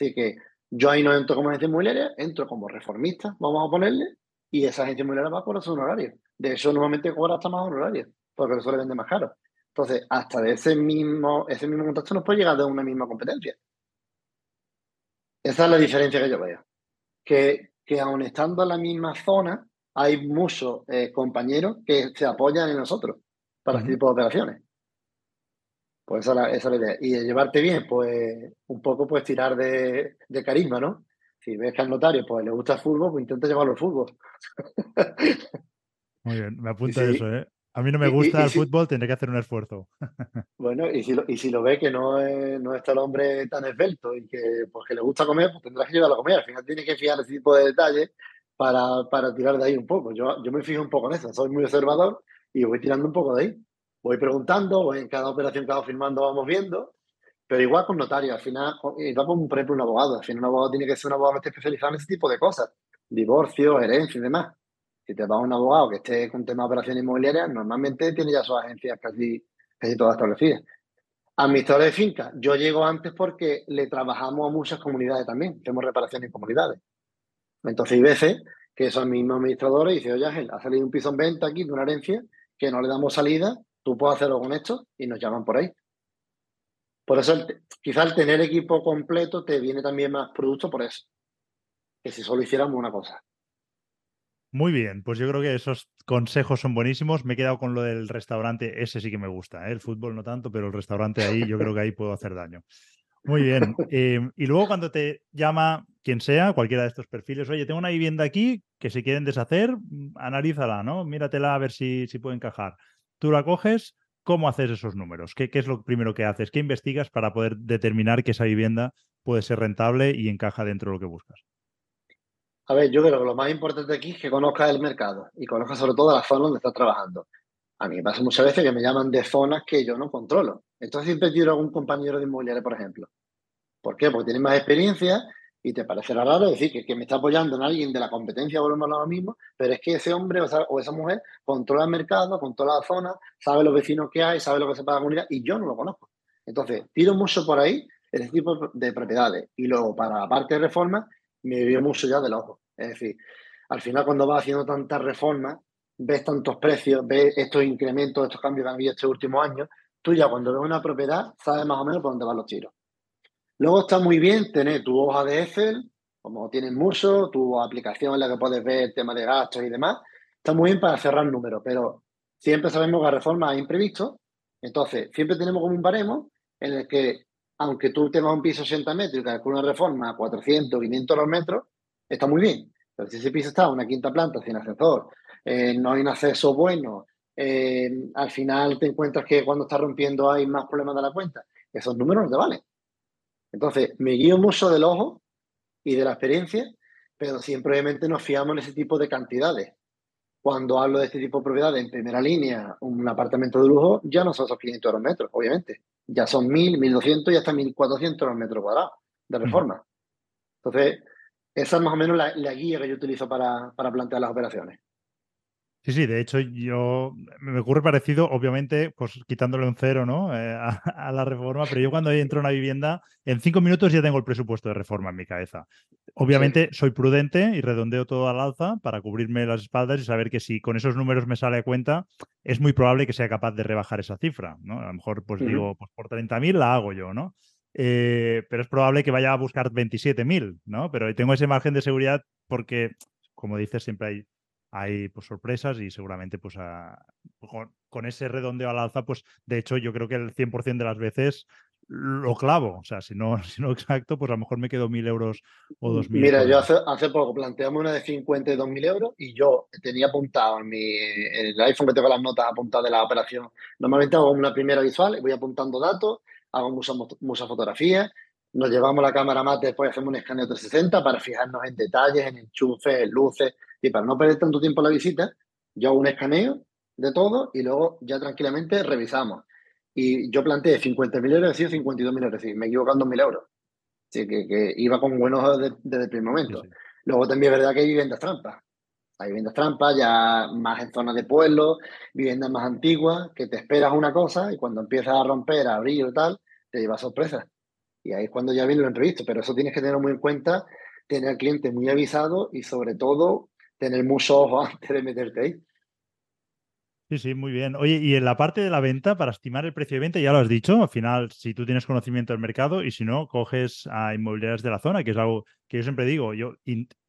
Así que yo ahí no entro como agencia inmobiliaria, entro como reformista, vamos a ponerle, y esa agencia inmobiliaria va por su honorario. De hecho, normalmente cobra hasta más honorario, porque eso le vende más caro. Entonces, hasta de ese mismo, ese mismo contacto nos puede llegar de una misma competencia. Esa es la diferencia que yo veo. Que, que aun estando en la misma zona, hay muchos eh, compañeros que se apoyan en nosotros para este tipo de operaciones. Pues esa es, la, idea. Y de llevarte bien, pues un poco pues tirar de, de, carisma, ¿no? Si ves que al notario pues le gusta el fútbol, pues intenta llevarlo al fútbol. Muy bien, me *laughs* apunta eso, ¿eh? A mí no me gusta el fútbol, tendré que hacer un esfuerzo. *laughs* Bueno, y si lo, y si lo ve que no, no está el hombre tan esbelto y que, pues, que le gusta comer, pues tendrás que llevarlo a comer. Al final tienes que fijar ese tipo de detalles para, para tirar de ahí un poco. Yo, yo me fijo un poco en eso, soy muy observador y voy tirando un poco de ahí. Voy preguntando, voy en cada operación que hago firmando vamos viendo, pero igual con notario, al final, igual con, por ejemplo, un abogado. Al final un abogado tiene que ser un abogado que esté especializado en ese tipo de cosas, divorcio, herencia y demás. Si te vas a un abogado que esté con tema de operaciones inmobiliarias, normalmente tiene ya sus agencias casi, casi todas establecidas. Administrador de finca, yo llego antes porque le trabajamos a muchas comunidades también, hacemos reparaciones en comunidades. Entonces hay veces que esos mismos administradores dicen, oye Ángel, ha salido un piso en venta aquí de una herencia que no le damos salida, tú puedes hacerlo con esto y nos llaman por ahí. Por eso quizá el tener equipo completo te viene también más producto por eso, que si solo hiciéramos una cosa. Muy bien, pues yo creo que esos consejos son buenísimos. Me he quedado con lo del restaurante, ese sí que me gusta, ¿eh? el fútbol no tanto, pero el restaurante ahí yo creo que ahí puedo hacer daño. Muy bien. *laughs* Em, y luego cuando te llama quien sea, cualquiera de estos perfiles, oye, tengo una vivienda aquí que se quieren deshacer, mm, analízala, ¿no? Míratela a ver si, si puede encajar. Tú la coges, ¿cómo haces esos números? ¿Qué, ¿Qué es lo primero que haces? ¿Qué investigas para poder determinar que esa vivienda puede ser rentable y encaja dentro de lo que buscas? A ver, yo creo que lo más importante aquí es que conozcas el mercado y conozcas sobre todo la zona donde estás trabajando. A mí me pasa muchas veces que me llaman de zonas que yo no controlo. Entonces siempre tiro a algún compañero de inmobiliaria, por ejemplo. ¿Por qué? Porque tiene más experiencia y te parecerá raro decir que, me está apoyando en alguien de la competencia, volvemos a lo mismo, pero es que ese hombre o, esa mujer controla el mercado, controla la zona, sabe los vecinos que hay, sabe lo que se paga la comunidad y yo no lo conozco. Entonces, tiro mucho por ahí ese tipo de propiedades. Y luego, para la parte de reforma, me vio mucho ya del ojo. Es decir, al final cuando vas haciendo tantas reformas, ves tantos precios, ves estos incrementos, estos cambios que han habido este último año, tú ya cuando ves una propiedad sabes más o menos por dónde van los tiros. Luego está muy bien tener tu hoja de Excel, como tienes mucho, tu aplicación en la que puedes ver el tema de gastos y demás. Está muy bien para cerrar números, pero siempre sabemos que la reforma es imprevisto. Entonces, siempre tenemos como un baremo en el que aunque tú tengas un piso 80 metros y calculas una reforma a 400, 500 los metros, está muy bien. Pero si ese piso está en una quinta planta sin ascensor, eh, no hay un acceso bueno, eh, al final te encuentras que cuando estás rompiendo hay más problemas de la cuenta. Esos números no te valen. Entonces, me guío mucho del ojo y de la experiencia, pero siempre obviamente nos fiamos en ese tipo de cantidades. Cuando hablo de este tipo de propiedades en primera línea, un apartamento de lujo, ya no son esos 500 euros metros, obviamente ya son 1.000, 1.200 y hasta 1.400 metros cuadrados de reforma. Entonces, esa es más o menos la, guía que yo utilizo para, para, plantear las operaciones. Sí, sí, de hecho yo me ocurre parecido, obviamente, pues quitándole un cero ¿no? Eh, *laughs* a, la reforma, pero yo cuando entro a una vivienda, en cinco minutos ya tengo el presupuesto de reforma en mi cabeza. Obviamente soy prudente y redondeo todo al alza para cubrirme las espaldas y saber que si con esos números me sale a cuenta, es muy probable que sea capaz de rebajar esa cifra. ¿no? A lo mejor pues digo, pues por 30.000 la hago yo, ¿no? Eh, pero es probable que vaya a buscar 27.000, ¿no? Pero tengo ese margen de seguridad porque, como dices, siempre hay hay pues, sorpresas y seguramente pues, con, ese redondeo al alza, pues de hecho yo creo que el 100% de las veces lo clavo. O sea, si no, *laughs* si no exacto, pues a lo mejor me quedo mil euros o dos mil. Mira, yo hace, hace poco planteamos una de 50 y 2.000 euros y yo tenía apuntado en, mi, el iPhone que tengo las notas apuntadas de la operación. Normalmente hago una primera visual, voy apuntando datos, hago muchas, muchas fotografías, nos llevamos la cámara mate, después hacemos un escaneo 360 para fijarnos en detalles, en enchufes, en luces, y para no perder tanto tiempo en la visita, yo hago un escaneo de todo y luego ya tranquilamente revisamos. Y yo planteé 50.000 euros, y 52.000 euros, decir, me en 2.000 euros. Así que, que, iba con buenos desde, desde el primer momento. Luego también es verdad que hay viviendas trampas. Hay viviendas trampas, ya más en zonas de pueblo, viviendas más antiguas, que te esperas una cosa y cuando empiezas a romper, a abrir y tal, te llevas sorpresas. Y ahí es cuando ya viene lo imprevisto. Pero eso tienes que tener muy en cuenta, tener al cliente muy avisado y sobre todo tener mucho ojo *laughs* antes de meterte ahí. Sí, sí, muy bien. Oye, y en la parte de la venta, para estimar el precio de venta, ya lo has dicho, al final, si tú tienes conocimiento del mercado y si no, coges a inmobiliarias de la zona, que es algo que yo siempre digo, yo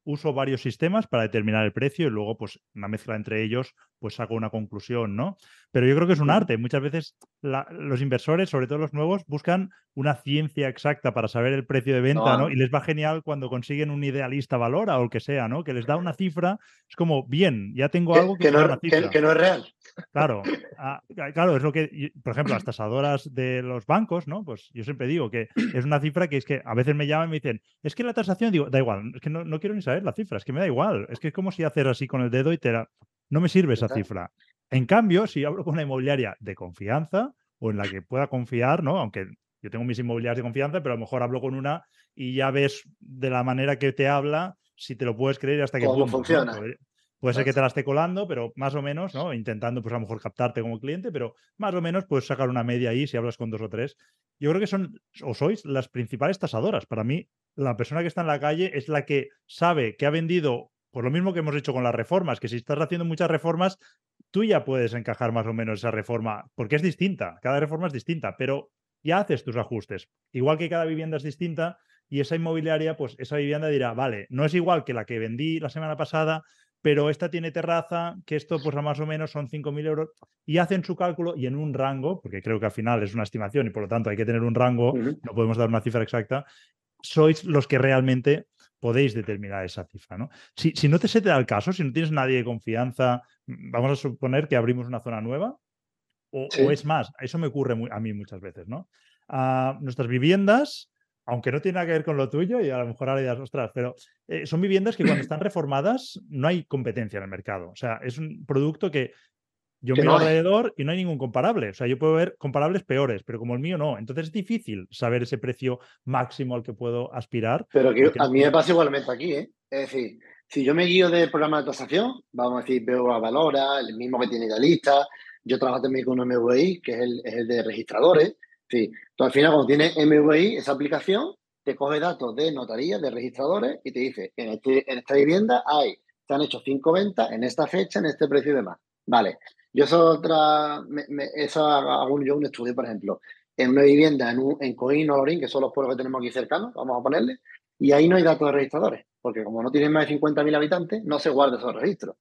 uso varios sistemas para determinar el precio y luego, pues, una mezcla entre ellos, pues saco una conclusión, ¿no? Pero yo creo que es un arte. Muchas veces los inversores, sobre todo los nuevos, buscan una ciencia exacta para saber el precio de venta, ¿no? Y les va genial cuando consiguen un idealista valor o el que sea, ¿no? Que les da una *laughs* cifra, es como, bien, ya tengo algo que, no, que, no, es real. Claro, *laughs* ah, claro, es lo que, por ejemplo, las tasadoras de los bancos, ¿no? Pues yo siempre digo que es una cifra que es que a veces me llaman y me dicen, es que la tasación, digo, da igual, es que no, no quiero ni saber la cifra, es que me da igual. Es que es como si hacer así con el dedo y te no me sirve esa cifra. En cambio, si hablo con una inmobiliaria de confianza o en la que pueda confiar, ¿no? Aunque yo tengo mis inmobiliarias de confianza, pero a lo mejor hablo con una y ya ves de la manera que te habla si te lo puedes creer hasta que ¿Cómo funciona. Puede, ser que te la esté colando, pero más o menos, ¿no? Intentando, pues a lo mejor captarte como cliente, pero más o menos puedes sacar una media ahí si hablas con dos o tres. Yo creo que son, o sois, las principales tasadoras. Para mí, la persona que está en la calle es la que sabe que ha vendido, por lo mismo que hemos hecho con las reformas, que si estás haciendo muchas reformas, tú ya puedes encajar más o menos esa reforma, porque es distinta, cada reforma es distinta, pero ya haces tus ajustes. Igual que cada vivienda es distinta y esa inmobiliaria, pues esa vivienda dirá, vale, no es igual que la que vendí la semana pasada, pero esta tiene terraza, que esto pues más o menos son 5.000 euros, y hacen su cálculo y en un rango, porque creo que al final es una estimación y por lo tanto hay que tener un rango, no podemos dar una cifra exacta, sois los que realmente podéis determinar esa cifra. ¿no? Si, si no te se te da el caso, si no tienes nadie de confianza, mm, vamos a suponer que abrimos una zona nueva, o, es más, eso me ocurre a mí muchas veces, ¿no? Ah, nuestras viviendas, aunque no tiene nada que ver con lo tuyo, y a lo mejor ahora dirás, ostras, pero eh, son viviendas que cuando están *clears throat* reformadas no hay competencia en el mercado. O sea, es un producto que yo miro alrededor y no hay ningún comparable. O sea, yo puedo ver comparables peores, pero como el mío no. Entonces es difícil saber ese precio máximo al que puedo aspirar. Pero a mí me pasa igualmente aquí, ¿eh? Es decir, si yo me guío del programa de tasación, vamos a decir, veo a Valora, el mismo que tiene Idealista, yo trabajo también con un MVI, que es el, es el de registradores. Sí. Al final, cuando tiene MVI, esa aplicación te coge datos de notaría, de registradores, y te dice, en, este, en esta vivienda hay, se han hecho cinco ventas en esta fecha, en este precio y demás. Vale, yo eso otra, eso hago yo un estudio, por ejemplo, en una vivienda en, un, en Coín o Lorín, que son los pueblos que tenemos aquí cercanos, vamos a ponerle, y ahí no hay datos de registradores, porque como no tienen más de 50.000 habitantes, no se guarda esos registros.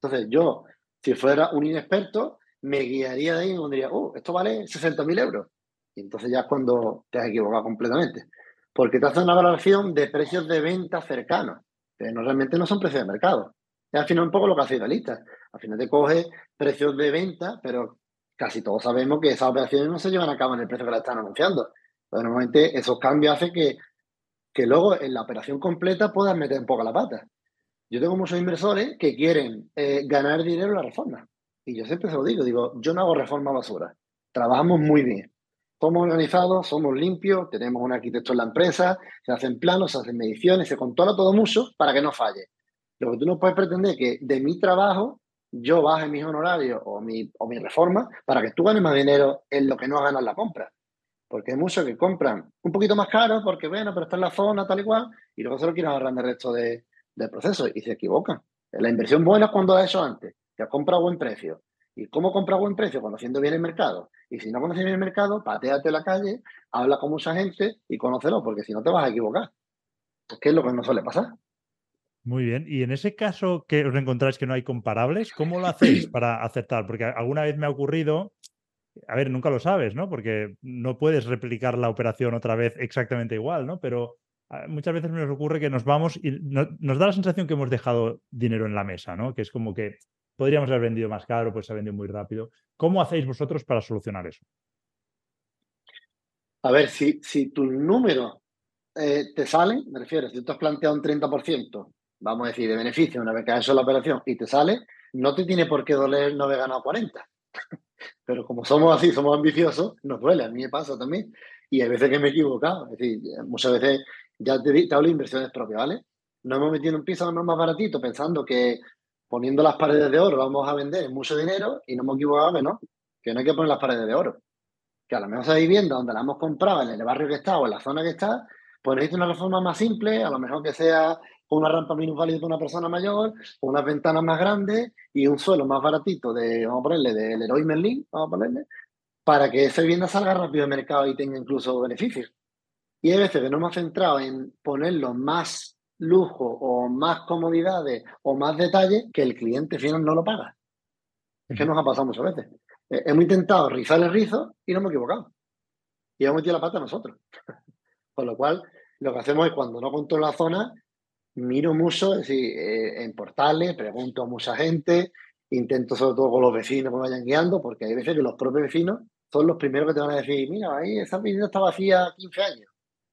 Entonces, yo, si fuera un inexperto, me guiaría de ahí y me pondría, oh, esto vale 60.000 euros. Y entonces ya es cuando te has equivocado completamente. Porque te hace una valoración de precios de venta cercanos, que no, realmente no son precios de mercado. Es al final un poco lo que hace Idealista. Al final te coge precios de venta, pero casi todos sabemos que esas operaciones no se llevan a cabo en el precio que la están anunciando. Normalmente esos cambios hacen que, que luego en la operación completa puedas meter un poco la pata. Yo tengo muchos inversores que quieren eh, ganar dinero en la reforma. Y yo siempre se lo digo, digo, yo no hago reforma basura. Trabajamos muy bien. Somos organizados, somos limpios, tenemos un arquitecto en la empresa, se hacen planos, se hacen mediciones, se controla todo mucho para que no falle. Lo que tú no puedes pretender que de mi trabajo yo baje mis honorarios o mi, o mi reforma para que tú ganes más dinero en lo que no ganas la compra. Porque hay muchos que compran un poquito más caro porque, bueno, pero está en la zona tal y cual, y luego se lo quieren ahorrar el resto de, del proceso y se equivocan. La inversión buena es cuando ha hecho antes, que ha comprado a buen precio. ¿Y cómo compra a buen precio? Conociendo bien el mercado. Y si no conoces bien el mercado, pateate la calle, habla con mucha gente y conócelo, porque si no te vas a equivocar. Es que es lo que no suele pasar. Muy bien. Y en ese caso que os encontráis que no hay comparables, ¿cómo lo hacéis *coughs* para aceptar? Porque alguna vez me ha ocurrido, a ver, nunca lo sabes, ¿no? Porque no puedes replicar la operación otra vez exactamente igual, ¿no? Pero ah, muchas veces nos ocurre que nos vamos y nos da la sensación que hemos dejado dinero en la mesa, ¿no? Que es como que podríamos haber vendido más caro, pues se ha vendido muy rápido. ¿Cómo hacéis vosotros para solucionar eso? A ver, si, si tu número eh, te sale, me refiero, si tú has planteado un 30%, vamos a decir, de beneficio una vez que has hecho la operación y te sale, no te tiene por qué doler no haber ganado 40. *laughs* Pero como somos así, somos ambiciosos, nos duele. A mí me pasa también. Y hay veces que me he equivocado. Es decir, muchas veces ya te, hablo de inversiones propias, ¿vale? No hemos metido en un piso más baratito pensando que poniendo las paredes de oro vamos a vender mucho dinero y no hemos equivocado que no, que no hay que poner las paredes de oro. Que a lo mejor esa vivienda donde la hemos comprado, en el barrio que está o en la zona que está, pues necesita una reforma más simple, a lo mejor que sea una rampa minusválida para una persona mayor, unas ventanas más grandes y un suelo más baratito de, vamos a ponerle, del Leroy Merlin, vamos a ponerle, para que esa vivienda salga rápido al mercado y tenga incluso beneficios. Y hay veces que no hemos centrado en ponerlo más lujo o más comodidades o más detalles que el cliente final no lo paga. Es que nos ha pasado muchas veces. Eh, hemos intentado rizar el rizo y no hemos equivocado. Y hemos metido la pata nosotros. *laughs* Con lo cual, lo que hacemos es cuando no controlo la zona, miro mucho, decir, eh, en portales, pregunto a mucha gente, intento sobre todo con los vecinos que me vayan guiando, porque hay veces que los propios vecinos son los primeros que te van a decir, mira, ahí esa vivienda está vacía 15 años.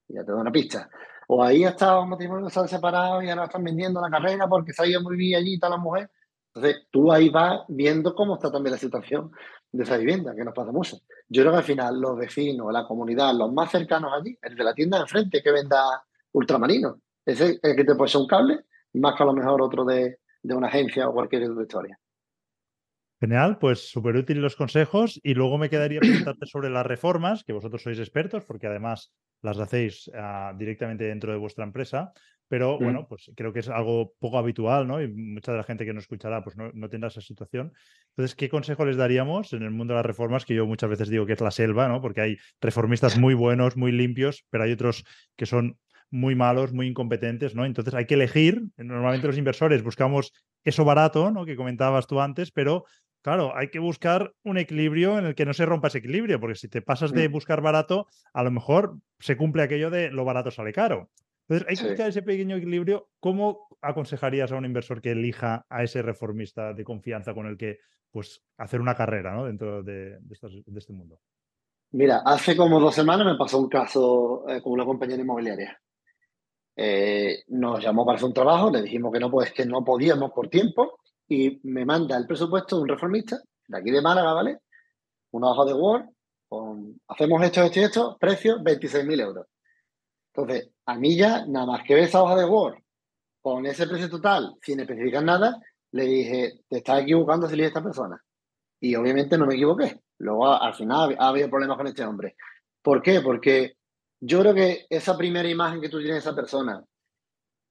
Y ya te doy una pista. O ahí ha estado un matrimonio que se han separado y ahora están vendiendo la carrera porque se ha ido muy bien allí está la mujer. Entonces, tú ahí vas viendo cómo está también la situación de esa vivienda, que nos pasa mucho. Yo creo que al final los vecinos, la comunidad, los más cercanos allí, el de la tienda de enfrente que venda ultramarino, ese el que te puede ser un cable, más que a lo mejor otro de, de una agencia o cualquier otra historia. Genial, pues súper útil los consejos y luego me quedaría preguntarte sobre las reformas, que vosotros sois expertos porque además las hacéis ah, directamente dentro de vuestra empresa, pero mm. bueno, pues creo que es algo poco habitual, ¿no? Y mucha de la gente que nos escuchará pues no, no, tendrá esa situación. Entonces, ¿qué consejo les daríamos en el mundo de las reformas? Que yo muchas veces digo que es la selva, ¿no? Porque hay reformistas muy buenos, muy limpios, pero hay otros que son muy malos, muy incompetentes, ¿no? Entonces hay que elegir. Normalmente los inversores buscamos eso barato, ¿no? Que comentabas tú antes, pero Claro, hay que buscar un equilibrio en el que no se rompa ese equilibrio, porque si te pasas de mm. buscar barato, a lo mejor se cumple aquello de lo barato sale caro. Entonces, hay que buscar ese pequeño equilibrio. ¿Cómo aconsejarías a un inversor que elija a ese reformista de confianza con el que pues, hacer una carrera ¿no? dentro de, este mundo? Mira, hace como dos semanas me pasó un caso eh, con una compañera inmobiliaria. Eh, nos llamó para hacer un trabajo, le dijimos que no, pues que no podíamos por tiempo y me manda el presupuesto de un reformista de aquí de Málaga, ¿vale? Una hoja de Word con hacemos esto, esto y esto, precio 26.000 euros. Entonces, a mí ya, nada más que ver esa hoja de Word con ese precio total, sin especificar nada, le dije, te estás equivocando si esta persona. Y obviamente no me equivoqué. Luego, al final, ha habido problemas con este hombre. ¿Por qué? Porque yo creo que esa primera imagen que tú tienes de esa persona,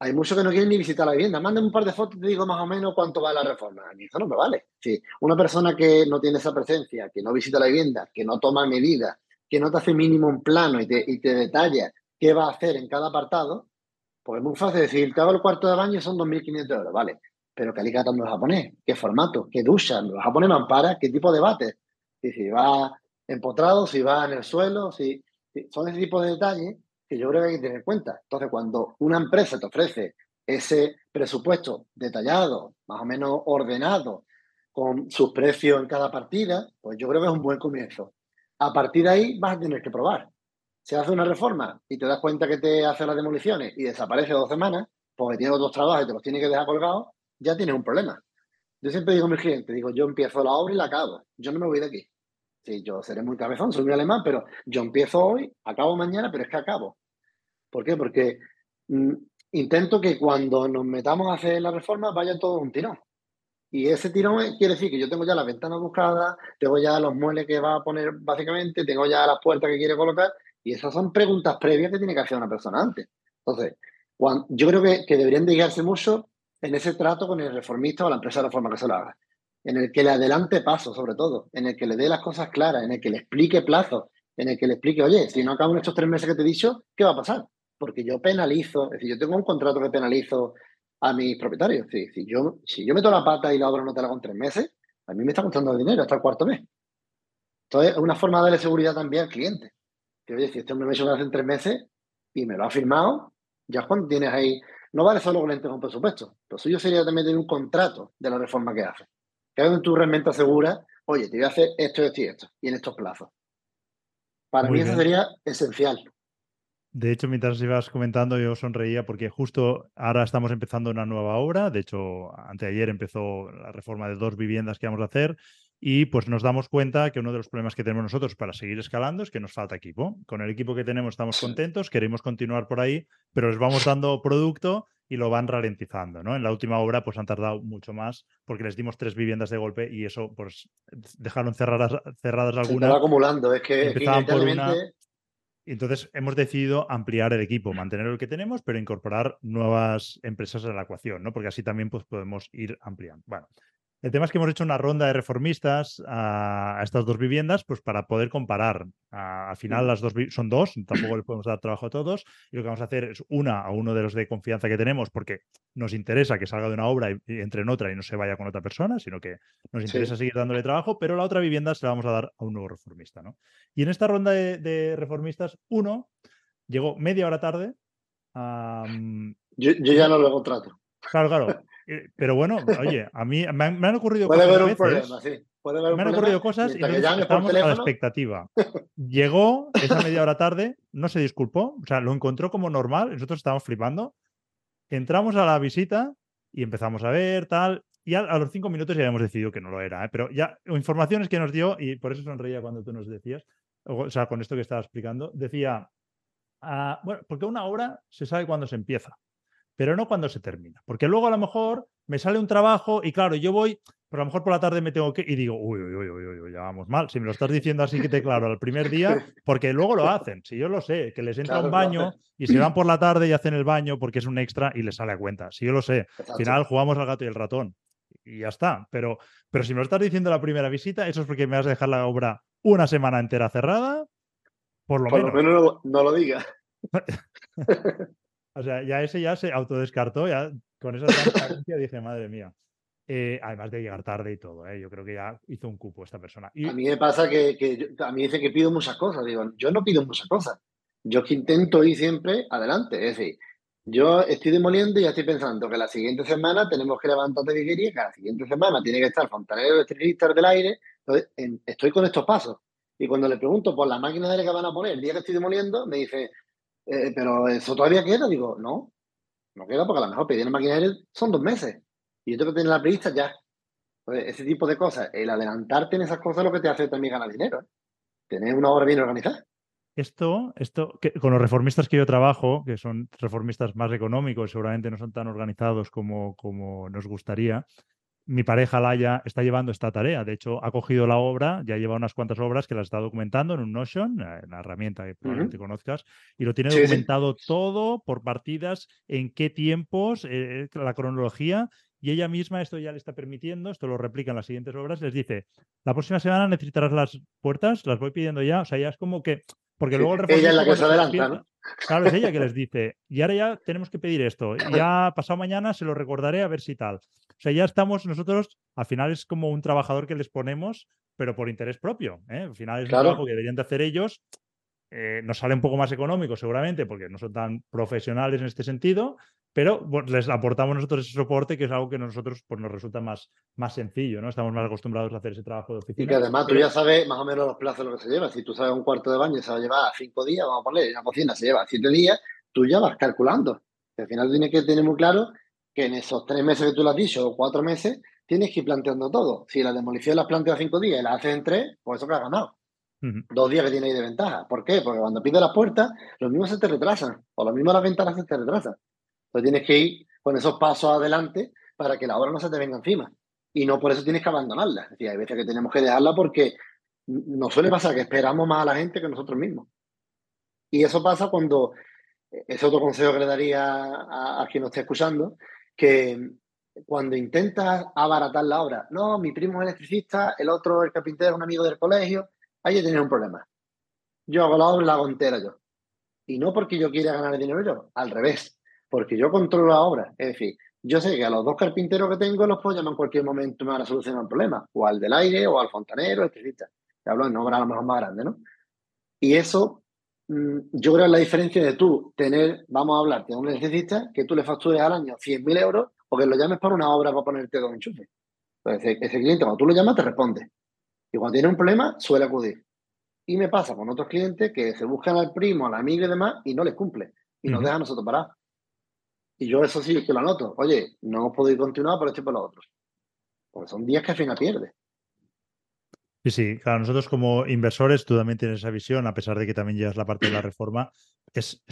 hay muchos que no quieren ni visitar la vivienda. Mándame un par de fotos y te digo más o menos cuánto vale la reforma. A mí eso no me vale. Sí, una persona que no tiene esa presencia, que no visita la vivienda, que no toma medidas, que no te hace mínimo un plano y te, y te detalla qué va a hacer en cada apartado, pues es muy fácil decir, te hago el cuarto de baño son 2.500 euros, vale. Pero ¿qué alicate me vas a? ¿Qué formato? ¿Qué ducha? ¿Me vas a poner mampara? ¿Qué tipo de bate? si va empotrado, si va en el suelo, si, son ese tipo de detalles que yo creo que hay que tener en cuenta. Entonces, cuando una empresa te ofrece ese presupuesto detallado, más o menos ordenado, con sus precios en cada partida, pues yo creo que es un buen comienzo. A partir de ahí vas a tener que probar. Si hace una reforma y te das cuenta que te hace las demoliciones y desaparece dos semanas, porque tiene otros trabajos y te los tiene que dejar colgados, ya tienes un problema. Yo siempre digo a mis clientes, digo, yo empiezo la obra y la acabo. Yo no me voy de aquí. Sí, yo seré muy cabezón, soy muy alemán, pero yo empiezo hoy, acabo mañana, pero es que acabo. ¿Por qué? Porque mm, intento que cuando nos metamos a hacer la reforma vaya todo un tirón. Y ese tirón quiere decir que yo tengo ya las ventanas buscadas, tengo ya los muebles que va a poner básicamente, tengo ya las puertas que quiere colocar, y esas son preguntas previas que tiene que hacer una persona antes. Entonces, yo creo que, que deberían dedicarse mucho en ese trato con el reformista o la empresa de reforma que se lo haga en el que le adelante paso, sobre todo, en el que le dé las cosas claras, en el que le explique plazos, en el que le explique, oye, si no acabo en estos tres meses que te he dicho, ¿qué va a pasar? Porque yo penalizo, es decir, yo tengo un contrato que penalizo a mis propietarios. si, yo, si yo meto la pata y la obra no te la hago en tres meses, a mí me está costando dinero hasta el cuarto mes. Entonces, es una forma de darle seguridad también al cliente. Que, oye, si este hombre me ha hecho hace tres meses y me lo ha firmado, ya cuando tienes ahí, no vale solo con con presupuesto. Lo suyo sería también tener un contrato de la reforma que hace que es donde tú realmente aseguras, oye, te voy a hacer esto, esto y esto, y en estos plazos. Para mí eso sería esencial. De hecho, mientras ibas comentando, yo sonreía porque justo ahora estamos empezando una nueva obra. De hecho, anteayer empezó la reforma de dos viviendas que vamos a hacer y pues nos damos cuenta que uno de los problemas que tenemos nosotros para seguir escalando es que nos falta equipo. Con el equipo que tenemos estamos contentos, queremos continuar por ahí, pero les vamos dando producto y lo van ralentizando, ¿no? En la última obra pues han tardado mucho más porque les dimos tres viviendas de golpe y eso pues dejaron cerradas, cerradas algunas. Se acumulando, es que empezaban por una entonces hemos decidido ampliar el equipo, mantener el que tenemos, pero incorporar nuevas empresas a la ecuación, ¿no? Porque así también pues, podemos ir ampliando. Bueno, el tema es que hemos hecho una ronda de reformistas a, estas dos viviendas, pues para poder comparar. al final las dos son dos, tampoco les podemos dar trabajo a todos. Y lo que vamos a hacer es una a uno de los de confianza que tenemos, porque nos interesa que salga de una obra y, entre en otra y no se vaya con otra persona, sino que nos interesa seguir dándole trabajo, pero la otra vivienda se la vamos a dar a un nuevo reformista. ¿no? Y en esta ronda de, reformistas, uno llegó media hora tarde. yo, yo ya no lo contrato. Claro, claro. Eh, pero bueno, oye, a mí me han, ocurrido cosas. Puede haber un problema, sí. Puede haber me han ocurrido cosas y estamos a la expectativa. Llegó esa media hora tarde, no se disculpó, o sea, lo encontró como normal, nosotros estábamos flipando. Entramos a la visita y empezamos a ver, tal, y a, los cinco minutos ya habíamos decidido que no lo era, ¿eh? pero ya informaciones que nos dio, y por eso sonreía cuando tú nos decías, o sea, con esto que estaba explicando, decía, ah, bueno, porque una obra se sabe cuándo se empieza pero no cuando se termina. Porque luego a lo mejor me sale un trabajo y claro, yo voy, pero a lo mejor por la tarde me tengo que y digo, uy, uy, uy, uy, uy ya vamos mal. Si me lo estás diciendo así que te claro al primer *laughs* día, porque luego lo hacen. Si yo lo sé, que les entra un baño y se van por la tarde y hacen el baño porque es un extra y les sale a cuenta. Si yo lo sé, al final jugamos al gato y el ratón y ya está. Pero, pero si me lo estás diciendo la primera visita, eso es porque me vas a dejar la obra una semana entera cerrada. Por lo menos. Lo menos no, lo diga. *laughs* O sea, ya ese ya se autodescartó, ya con esa transparencia dije, madre mía. Eh, además de llegar tarde y todo, ¿eh? yo creo que ya hizo un cupo esta persona. A mí me pasa que, a mí dice que pido muchas cosas. Digo, yo no pido muchas cosas. Yo que intento ir siempre adelante. Es decir, yo estoy demoliendo y ya estoy pensando que la siguiente semana tenemos que levantar de que la siguiente semana tiene que estar fontanero electricista del aire. Entonces, estoy con estos pasos. Y cuando le pregunto por la máquina de que van a poner el día que estoy demoliendo, me dice, eh, pero eso todavía queda. Digo, no, no queda porque a lo mejor pedir el maquinaria son dos meses. Y yo tengo que tener la prevista ya. ese tipo de cosas, el adelantarte en esas cosas es lo que te hace también ganar dinero. ¿eh? Tener una obra bien organizada. Esto, esto con los reformistas que yo trabajo, que son reformistas más económicos, seguramente no son tan organizados como, como nos gustaría, mi pareja Laia está llevando esta tarea. De hecho, ha cogido la obra, ya lleva unas cuantas obras que las está documentando en un Notion, eh, en la herramienta que probablemente conozcas, y lo tiene documentado todo por partidas, en qué tiempos, eh, la cronología, y ella misma esto ya le está permitiendo, esto lo replica en las siguientes obras, les dice, la próxima semana necesitarás las puertas, las voy pidiendo ya, o sea, ya es como que, porque luego el Ella es la que se adelanta, ¿no? Claro, es ella que les *laughs* dice, y ahora ya tenemos que pedir esto, *laughs* ya pasado mañana se lo recordaré a ver si tal. O sea, ya estamos nosotros, al final es como un trabajador que les ponemos, pero por interés propio. ¿eh? Al final es un trabajo que deberían de hacer ellos. Eh, nos sale un poco más económico seguramente porque no son tan profesionales en este sentido, pero les aportamos nosotros ese soporte que es algo que a nosotros pues, nos resulta más, más sencillo, ¿no? Estamos más acostumbrados a hacer ese trabajo de oficina. Y que además tú ya sabes más o menos los plazos de lo que se lleva. Si tú sabes un cuarto de baño se va a llevar cinco días, vamos a poner, la cocina se lleva siete días, tú ya vas calculando. Al final tienes que tener muy claro que en esos tres meses que tú lo has dicho, o cuatro meses, tienes que ir planteando todo. Si la demolición la has planteado cinco días y la haces en tres, pues eso que has ganado. Dos días que tienes ahí de ventaja. ¿Por qué? Porque cuando pides las puertas, los mismos se te retrasan, o los mismos las ventanas se te retrasan. Entonces tienes que ir con esos pasos adelante para que la obra no se te venga encima. Y no por eso tienes que abandonarla. Es decir, hay veces que tenemos que dejarla porque nos suele pasar que esperamos más a la gente que nosotros mismos. Y eso pasa cuando, es otro consejo que le daría a, a quien nos esté escuchando, que cuando intentas abaratar la obra, no, mi primo es electricista, el otro el carpintero, un amigo del colegio, ahí tienes un problema. Yo hago la obra, la hago entera yo. Y no porque yo quiera ganar dinero yo, al revés, porque yo controlo la obra. Es decir, yo sé que a los dos carpinteros que tengo los puedo llamar en cualquier momento y me van a solucionar el problema, o al del aire, o al fontanero, electricista. Te hablo en obra a lo mejor más grande, ¿no? Y eso Mm, yo creo que la diferencia de tú tener, vamos a hablar, de un electricista que tú le factures al año 100.000 euros o que lo llames para una obra para ponerte dos enchufes. Entonces, ese, cliente, cuando tú lo llamas, te responde. Y cuando tiene un problema, suele acudir. Y me pasa con otros clientes que se buscan al primo, al amigo y demás y no les cumple. Y nos dejan a nosotros parar. Y yo eso sí que lo anoto. Oye, no hemos podido continuar por esto y por lo otro. Porque son días que al final pierdes. Sí, sí, claro, nosotros como inversores, tú también tienes esa visión, a pesar de que también llevas la parte de la reforma, es,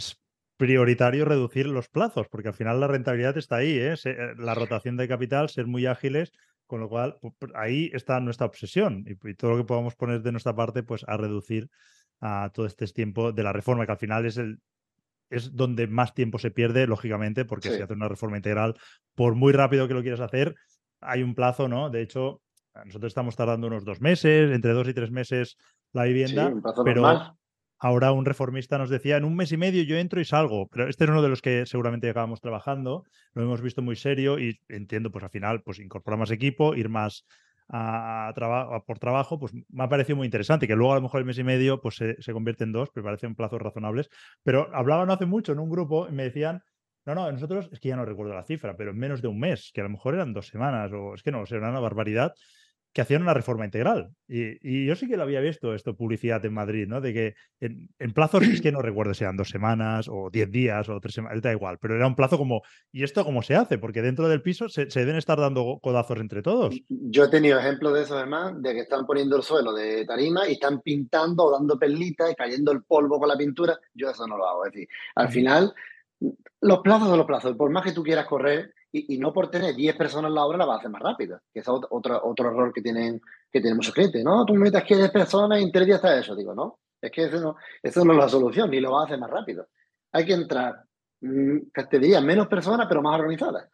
prioritario reducir los plazos, porque al final la rentabilidad está ahí, ¿eh? eh la rotación de capital, ser muy ágiles, con lo cual ahí está nuestra obsesión y, todo lo que podamos poner de nuestra parte, pues a reducir a todo este tiempo de la reforma, que al final es el, es donde más tiempo se pierde, lógicamente, porque si haces una reforma integral, por muy rápido que lo quieras hacer, hay un plazo, ¿no? De hecho, nosotros estamos tardando unos dos meses, entre dos y tres meses la vivienda, pero ahora un reformista nos decía, en un mes y medio yo entro y salgo, pero este es uno de los que seguramente acabamos trabajando, lo hemos visto muy serio y entiendo, pues al final, pues incorporar más equipo, ir más a, por trabajo, pues me ha parecido muy interesante, que luego a lo mejor el mes y medio pues se, convierte en dos, pero parecen plazos razonables. Pero hablaba no hace mucho en un grupo y me decían, no, no, nosotros, es que ya no recuerdo la cifra, pero en menos de un mes, que a lo mejor eran dos semanas, o es que no, era una barbaridad que hacían una reforma integral. Y, yo sí que lo había visto, esto, publicidad en Madrid, ¿no? De que en, plazos, es que no recuerdo si eran dos semanas o diez días o tres semanas, da igual, pero era un plazo como, ¿y esto cómo se hace? Porque dentro del piso se, deben estar dando codazos entre todos. Yo he tenido ejemplos de eso, además, de que están poniendo el suelo de tarima y están pintando o dando perlitas y cayendo el polvo con la pintura. Yo eso no lo hago. Es decir, al final, los plazos son los plazos. Por más que tú quieras correr, y, no por tener 10 personas en la obra la vas a hacer más rápido, que es otro, otro error que tienen, que tienen muchos clientes. No, tú metas que 10 personas y en 3 días eso. Digo, no, es que eso no, eso no es la solución, ni lo vas a hacer más rápido. Hay que entrar, mmm, te diría, menos personas, pero más organizadas.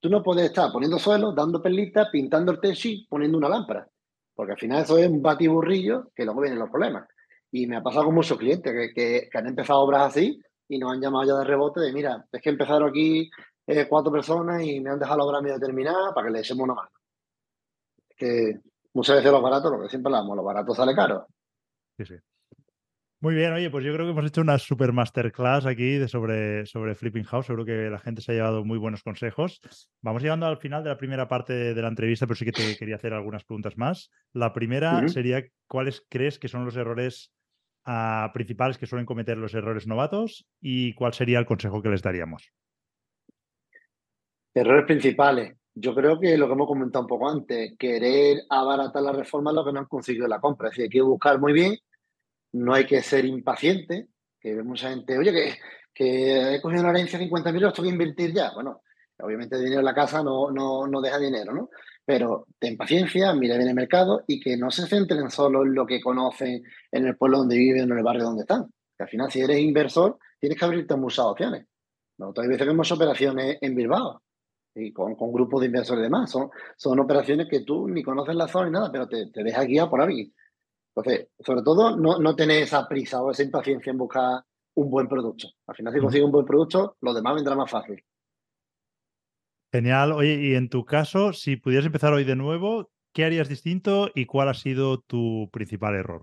Tú no puedes estar poniendo suelo, dando perlitas, pintando el techo y poniendo una lámpara. Porque al final eso es un batiburrillo que luego vienen los problemas. Y me ha pasado con muchos clientes que, que, que han empezado obras así y nos han llamado ya de rebote de, mira, es que empezaron aquí eh, cuatro personas y me han dejado la obra medio terminada para que le echemos una mano. Que muchas veces los baratos, lo que siempre hablamos, los baratos sale caro. Sí, sí. Muy bien, oye, pues yo creo que hemos hecho una super masterclass aquí de sobre, sobre Flipping House. Seguro que la gente se ha llevado muy buenos consejos. Vamos llegando al final de la primera parte de la entrevista, pero sí que te *laughs* quería hacer algunas preguntas más. La primera sería, ¿cuáles crees que son los errores ah, principales que suelen cometer los errores novatos y cuál sería el consejo que les daríamos? Errores principales. Yo creo que lo que hemos comentado un poco antes, querer abaratar la reforma es lo que no han conseguido la compra. Es decir, hay que buscar muy bien, no hay que ser impaciente, que ve mucha gente, oye, que, he cogido una herencia de 50.000 euros, tengo que invertir ya. Bueno, obviamente el dinero en la casa no, no, no deja dinero, ¿no? Pero ten paciencia, mira bien el mercado y que no se centren solo en lo que conocen en el pueblo donde viven o en el barrio donde están. Que al final, si eres inversor, tienes que abrirte muchas opciones. Nosotros hay veces vemos operaciones en Bilbao y con, con, grupos de inversores y demás. Son, son operaciones que tú ni conoces la zona ni nada, pero te, te deja guiar por alguien. Entonces, sobre todo, no, no tener esa prisa o esa impaciencia en buscar un buen producto. Al final, si consigues un buen producto, lo demás vendrá más fácil. Genial. Oye, y en tu caso, si pudieras empezar hoy de nuevo, ¿qué harías distinto y cuál ha sido tu principal error?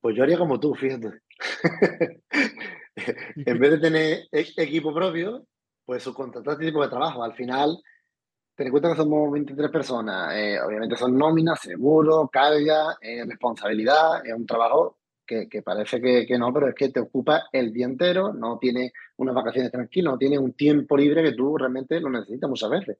Pues yo haría como tú, fíjate. *laughs* en vez de tener e-, equipo propio, pues subcontratar este tipo de trabajo. Al final, ten en cuenta que somos 23 personas. Eh, obviamente son nóminas, seguro, carga, eh, responsabilidad. Es un trabajo que, que parece que, que, no, pero es que te ocupa el día entero, no tiene unas vacaciones tranquilas, no tiene un tiempo libre que tú realmente lo necesitas muchas veces.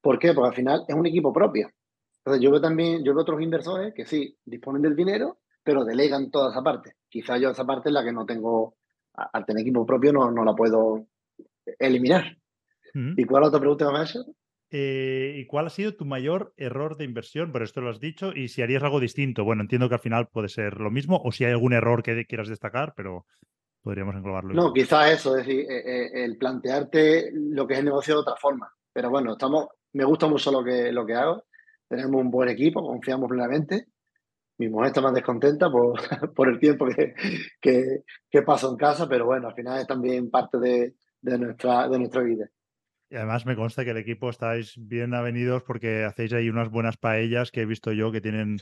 ¿Por qué? Porque al final es un equipo propio. Entonces yo veo también, yo veo otros inversores que sí, disponen del dinero, pero delegan toda esa parte. Quizá yo esa parte es la que no tengo, al tener equipo propio no, no la puedo eliminar. ¿Y cuál otra pregunta me has eh, ¿Y cuál ha sido tu mayor error de inversión? Pero esto lo has dicho. Y si harías algo distinto. Bueno, entiendo que al final puede ser lo mismo. O si hay algún error que quieras destacar, pero podríamos englobarlo. No, quizá eso. Es decir, eh, eh, el plantearte lo que es el negocio de otra forma. Pero bueno, estamos, me gusta mucho lo que, lo que hago. Tenemos un buen equipo, confiamos plenamente. Mi mujer está más descontenta por, *laughs* por el tiempo que, que, que paso en casa, pero bueno, al final es también parte de, de nuestra, de nuestra vida. Y además me consta que el equipo estáis bien avenidos porque hacéis ahí unas buenas paellas que he visto yo que tienen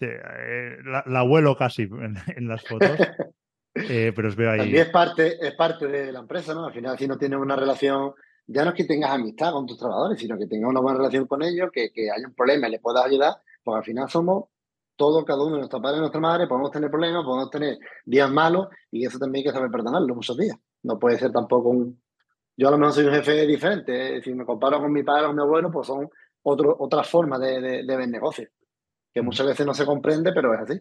eh, la, abuelo casi en, las fotos. *laughs* Eh, pero os veo ahí. También es parte, es parte de la empresa, ¿no? Al final, si no tienes una relación, ya no es que tengas amistad con tus trabajadores, sino que tengas una buena relación con ellos, que, que haya un problema y les puedas ayudar, porque al final somos todos, cada uno padres y nuestra madre, podemos tener problemas, podemos tener días malos y eso también hay que saber perdonarlo muchos días. No puede ser tampoco un, yo a lo mejor soy un jefe diferente. Si me comparo con mi padre o mi abuelo, pues son otro, otras formas de, de, ver negocios, que muchas veces no se comprende, pero es así.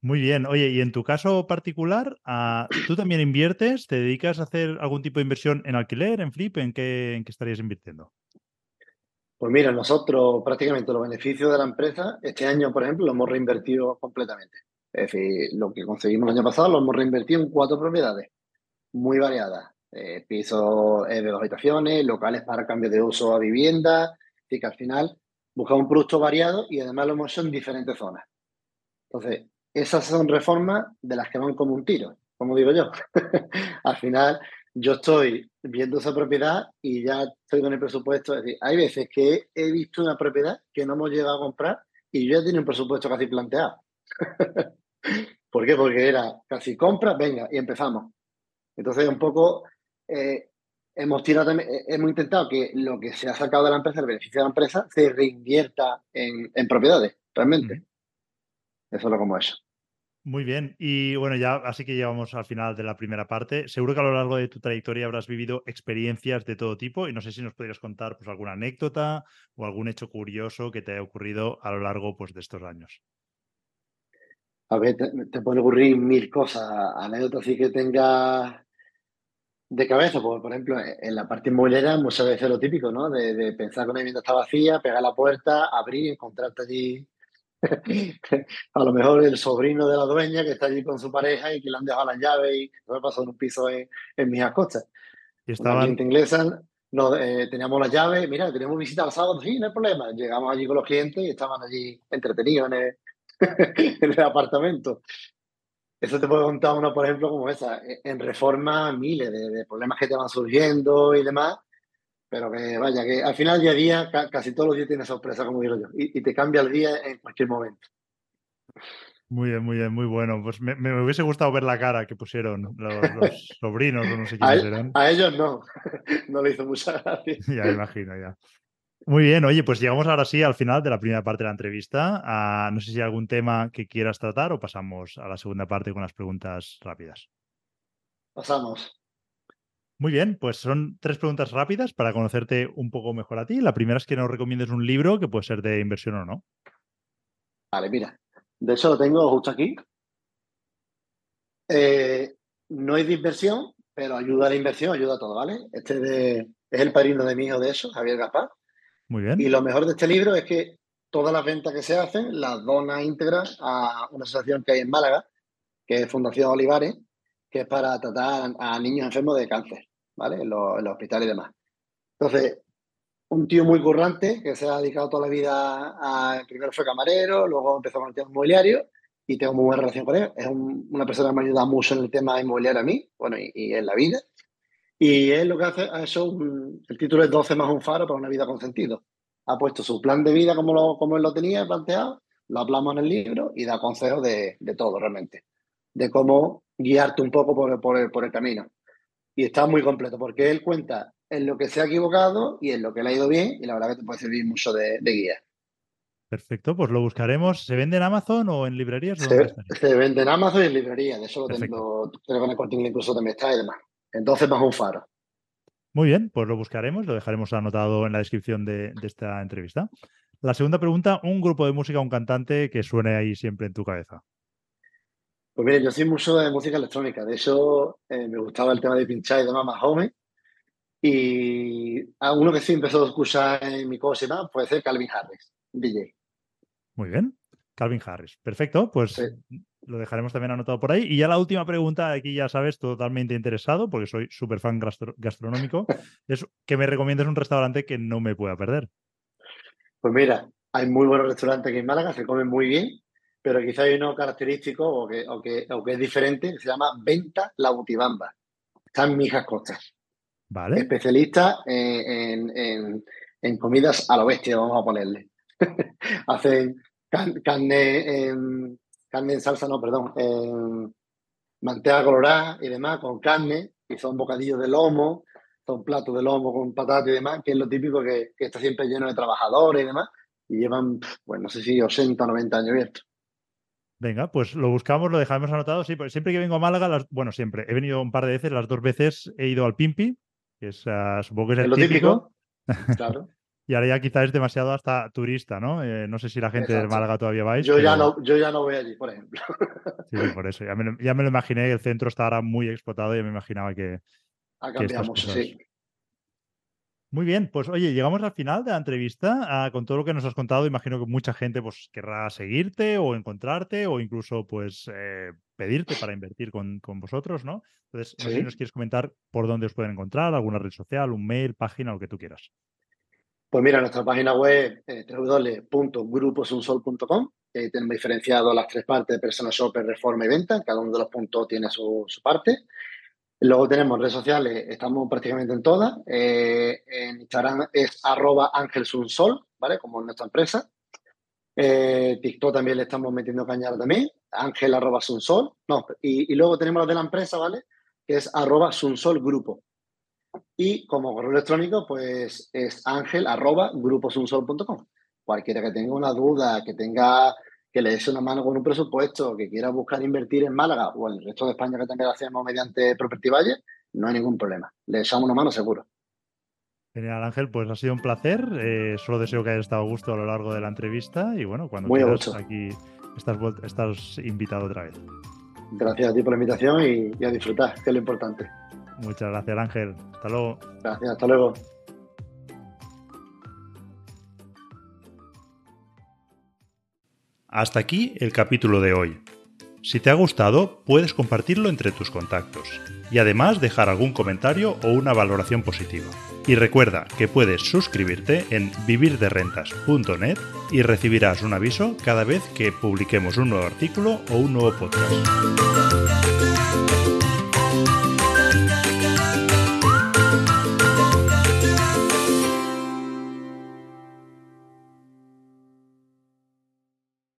Muy bien. Oye, y en tu caso particular, ah, ¿tú también inviertes? ¿Te dedicas a hacer algún tipo de inversión en alquiler, en flip? ¿En qué, en qué estarías invirtiendo? Pues mira, nosotros prácticamente los beneficios de la empresa, este año, por ejemplo, lo hemos reinvertido completamente. Es decir, lo que conseguimos el año pasado lo hemos reinvertido en cuatro propiedades muy variadas. Eh, pisos eh, de dos habitaciones, locales para cambio de uso a vivienda. Así que al final buscamos un producto variado y además lo hemos hecho en diferentes zonas. Entonces, esas son reformas de las que van como un tiro, como digo yo. *laughs* al final, yo estoy viendo esa propiedad y ya estoy con el presupuesto. Es decir, hay veces que he visto una propiedad que no hemos llegado a comprar y yo ya tenía un presupuesto casi planteado. *laughs* ¿Por qué? Porque era casi compra, venga, y empezamos. Entonces, un poco eh, hemos tirado eh, hemos intentado que lo que se ha sacado de la empresa, el beneficio de la empresa, se reinvierta en, propiedades, realmente. Eso es lo como eso. Muy bien. Y bueno, ya así que llegamos al final de la primera parte. Seguro que a lo largo de tu trayectoria habrás vivido experiencias de todo tipo y no sé si nos podrías contar pues, alguna anécdota o algún hecho curioso que te haya ocurrido a lo largo pues, de estos años. A ver, te, puede ocurrir mil cosas. Anécdotas sí que tenga de cabeza, pues, por ejemplo, en la parte inmobiliaria muchas veces lo típico, ¿no? De, pensar que una vivienda está vacía, pegar la puerta, abrir encontrarte allí *laughs* a lo mejor el sobrino de la dueña que está allí con su pareja y que le han dejado las llaves y me pasó en un piso en, en mis costas. Y estaban... inglesa, no, eh, teníamos las llaves, mira, tenemos visita al sábado, sí, no hay problema. Llegamos allí con los clientes y estaban allí entretenidos en el, *laughs* en el apartamento. Eso te puedo contar uno, por ejemplo, como esa. En reforma, miles de, de problemas que te van surgiendo y demás pero que vaya, que al final día a día, casi todos los días tienes sorpresa, como digo yo, y, te cambia el día en cualquier momento. Muy bien, muy bien, muy bueno. Pues me, hubiese gustado ver la cara que pusieron los, *laughs* sobrinos o no sé quiénes eran. A ellos no, *laughs* no le hizo mucha gracia. ya imagino, ya. Muy bien, oye, pues llegamos ahora sí al final de la primera parte de la entrevista. Ah, no sé si hay algún tema que quieras tratar o pasamos a la segunda parte con las preguntas rápidas. Pasamos. Muy bien, pues son tres preguntas rápidas para conocerte un poco mejor a ti. La primera es que nos recomiendes un libro que puede ser de inversión o no. Vale, mira, de eso lo tengo justo aquí. Eh, no es de inversión, pero ayuda a la inversión, ayuda a todo, ¿vale? Este es el padrino de mi hijo de eso, Javier Gapá. Muy bien. Y lo mejor de este libro es que todas las ventas que se hacen las dona íntegras a una asociación que hay en Málaga, que es Fundación Olivares, que es para tratar a niños enfermos de cáncer. ¿vale? En los, hospitales y demás. Entonces, un tío muy currante que se ha dedicado toda la vida a. Primero fue camarero, luego empezó con el tema inmobiliario y tengo muy buena relación con él. Es una persona que me ayuda mucho en el tema inmobiliario a mí, bueno, y, en la vida. Y él lo que hace es eso, el título es 12 más un faro para una vida con sentido. Ha puesto su plan de vida como, lo, como él lo tenía planteado, lo hablamos en el libro y da consejos de, de todo realmente, de cómo guiarte un poco por, por, por el camino y está muy completo porque él cuenta en lo que se ha equivocado y en lo que le ha ido bien y la verdad que te puede servir mucho de, guía. Perfecto, pues lo buscaremos. ¿Se vende en Amazon o en librerías? Se, vende en Amazon y en librerías, de eso lo tengo, tengo con el corte incluso también está y demás. Entonces más un faro. Muy bien, pues lo buscaremos, lo dejaremos anotado en la descripción de, de esta entrevista. La segunda pregunta, un grupo de música, un cantante que suene ahí siempre en tu cabeza. Pues mire, yo soy mucho de música electrónica. De hecho, eh, me gustaba el tema de pinchar y demás más joven. Y a uno que sí empezó a escuchar en mi cosa y más puede ser Calvin Harris, DJ. Muy bien. Calvin Harris. Perfecto. Pues lo dejaremos también anotado por ahí. Y ya la última pregunta, aquí ya sabes, totalmente interesado, porque soy súper fan gastronómico, *laughs* es que me recomiendes un restaurante que no me pueda perder. Pues mira, hay muy buenos restaurantes aquí en Málaga, se comen muy bien pero quizá hay uno característico o que, o que, o que es diferente, que se llama Venta La Butibamba. Está en Mijas Costas. Vale. Especialista en, en, en, comidas a lo bestia, vamos a ponerle. *laughs* Hacen carne, en, carne en salsa, no, perdón, en manteca colorada y demás, con carne, y son bocadillos de lomo, son platos de lomo con patata y demás, que es lo típico que, que está siempre lleno de trabajadores y demás, y llevan, pues no sé si 80 o 90 años abiertos. Venga, pues lo buscamos, lo dejamos anotado. Sí, pues siempre que vengo a Málaga, bueno, siempre, he venido un par de veces, las dos veces he ido al Pimpi, que es, ah, supongo que es el lo típico. *laughs* Claro. Y ahora ya quizás es demasiado hasta turista, ¿no? Eh, no sé si la gente de Málaga todavía vais. Yo, ya no, yo ya no voy allí, por ejemplo. *laughs* sí, por eso. Ya me, ya me, lo imaginé, el centro está ahora muy explotado y me imaginaba que. Cambiado mucho, sí. Muy bien, pues oye, llegamos al final de la entrevista. Ah, con todo lo que nos has contado, imagino que mucha gente pues, querrá seguirte o encontrarte o incluso pues eh, pedirte para invertir con, vosotros, ¿no? Entonces, no sé si nos quieres comentar por dónde os pueden encontrar, alguna red social, un mail, página, lo que tú quieras. Pues mira, nuestra página web eh, www.gruposunsol.com. Eh, tenemos diferenciado las tres partes de Personal Shopper, Reforma y Venta. Cada uno de los puntos tiene su, parte. Luego tenemos redes sociales, estamos prácticamente en todas. Eh, en Instagram es arroba angelsunsol, ¿vale? Como en nuestra empresa. Eh, TikTok también le estamos metiendo cañar también, ángel arroba sunsol. No, y, luego tenemos la de la empresa, ¿vale? Que es arroba sunsol grupo. Y como correo electrónico, pues es ángel arroba gruposunsol.com. Cualquiera que tenga una duda, que tenga que le des una mano con un presupuesto, que quiera buscar invertir en Málaga o en el resto de España que también lo hacemos mediante Property Valle, no hay ningún problema. Le echamos una mano seguro. Genial, Ángel, pues ha sido un placer. Eh, solo deseo que hayas estado a gusto a lo largo de la entrevista y bueno, cuando quieras aquí estás, estás invitado otra vez. Gracias a ti por la invitación y, a disfrutar, que es lo importante. Muchas gracias, Ángel. Hasta luego. Gracias, hasta luego. Hasta aquí el capítulo de hoy. Si te ha gustado, puedes compartirlo entre tus contactos y además dejar algún comentario o una valoración positiva. Y recuerda que puedes suscribirte en vivirderrentas.net y recibirás un aviso cada vez que publiquemos un nuevo artículo o un nuevo podcast.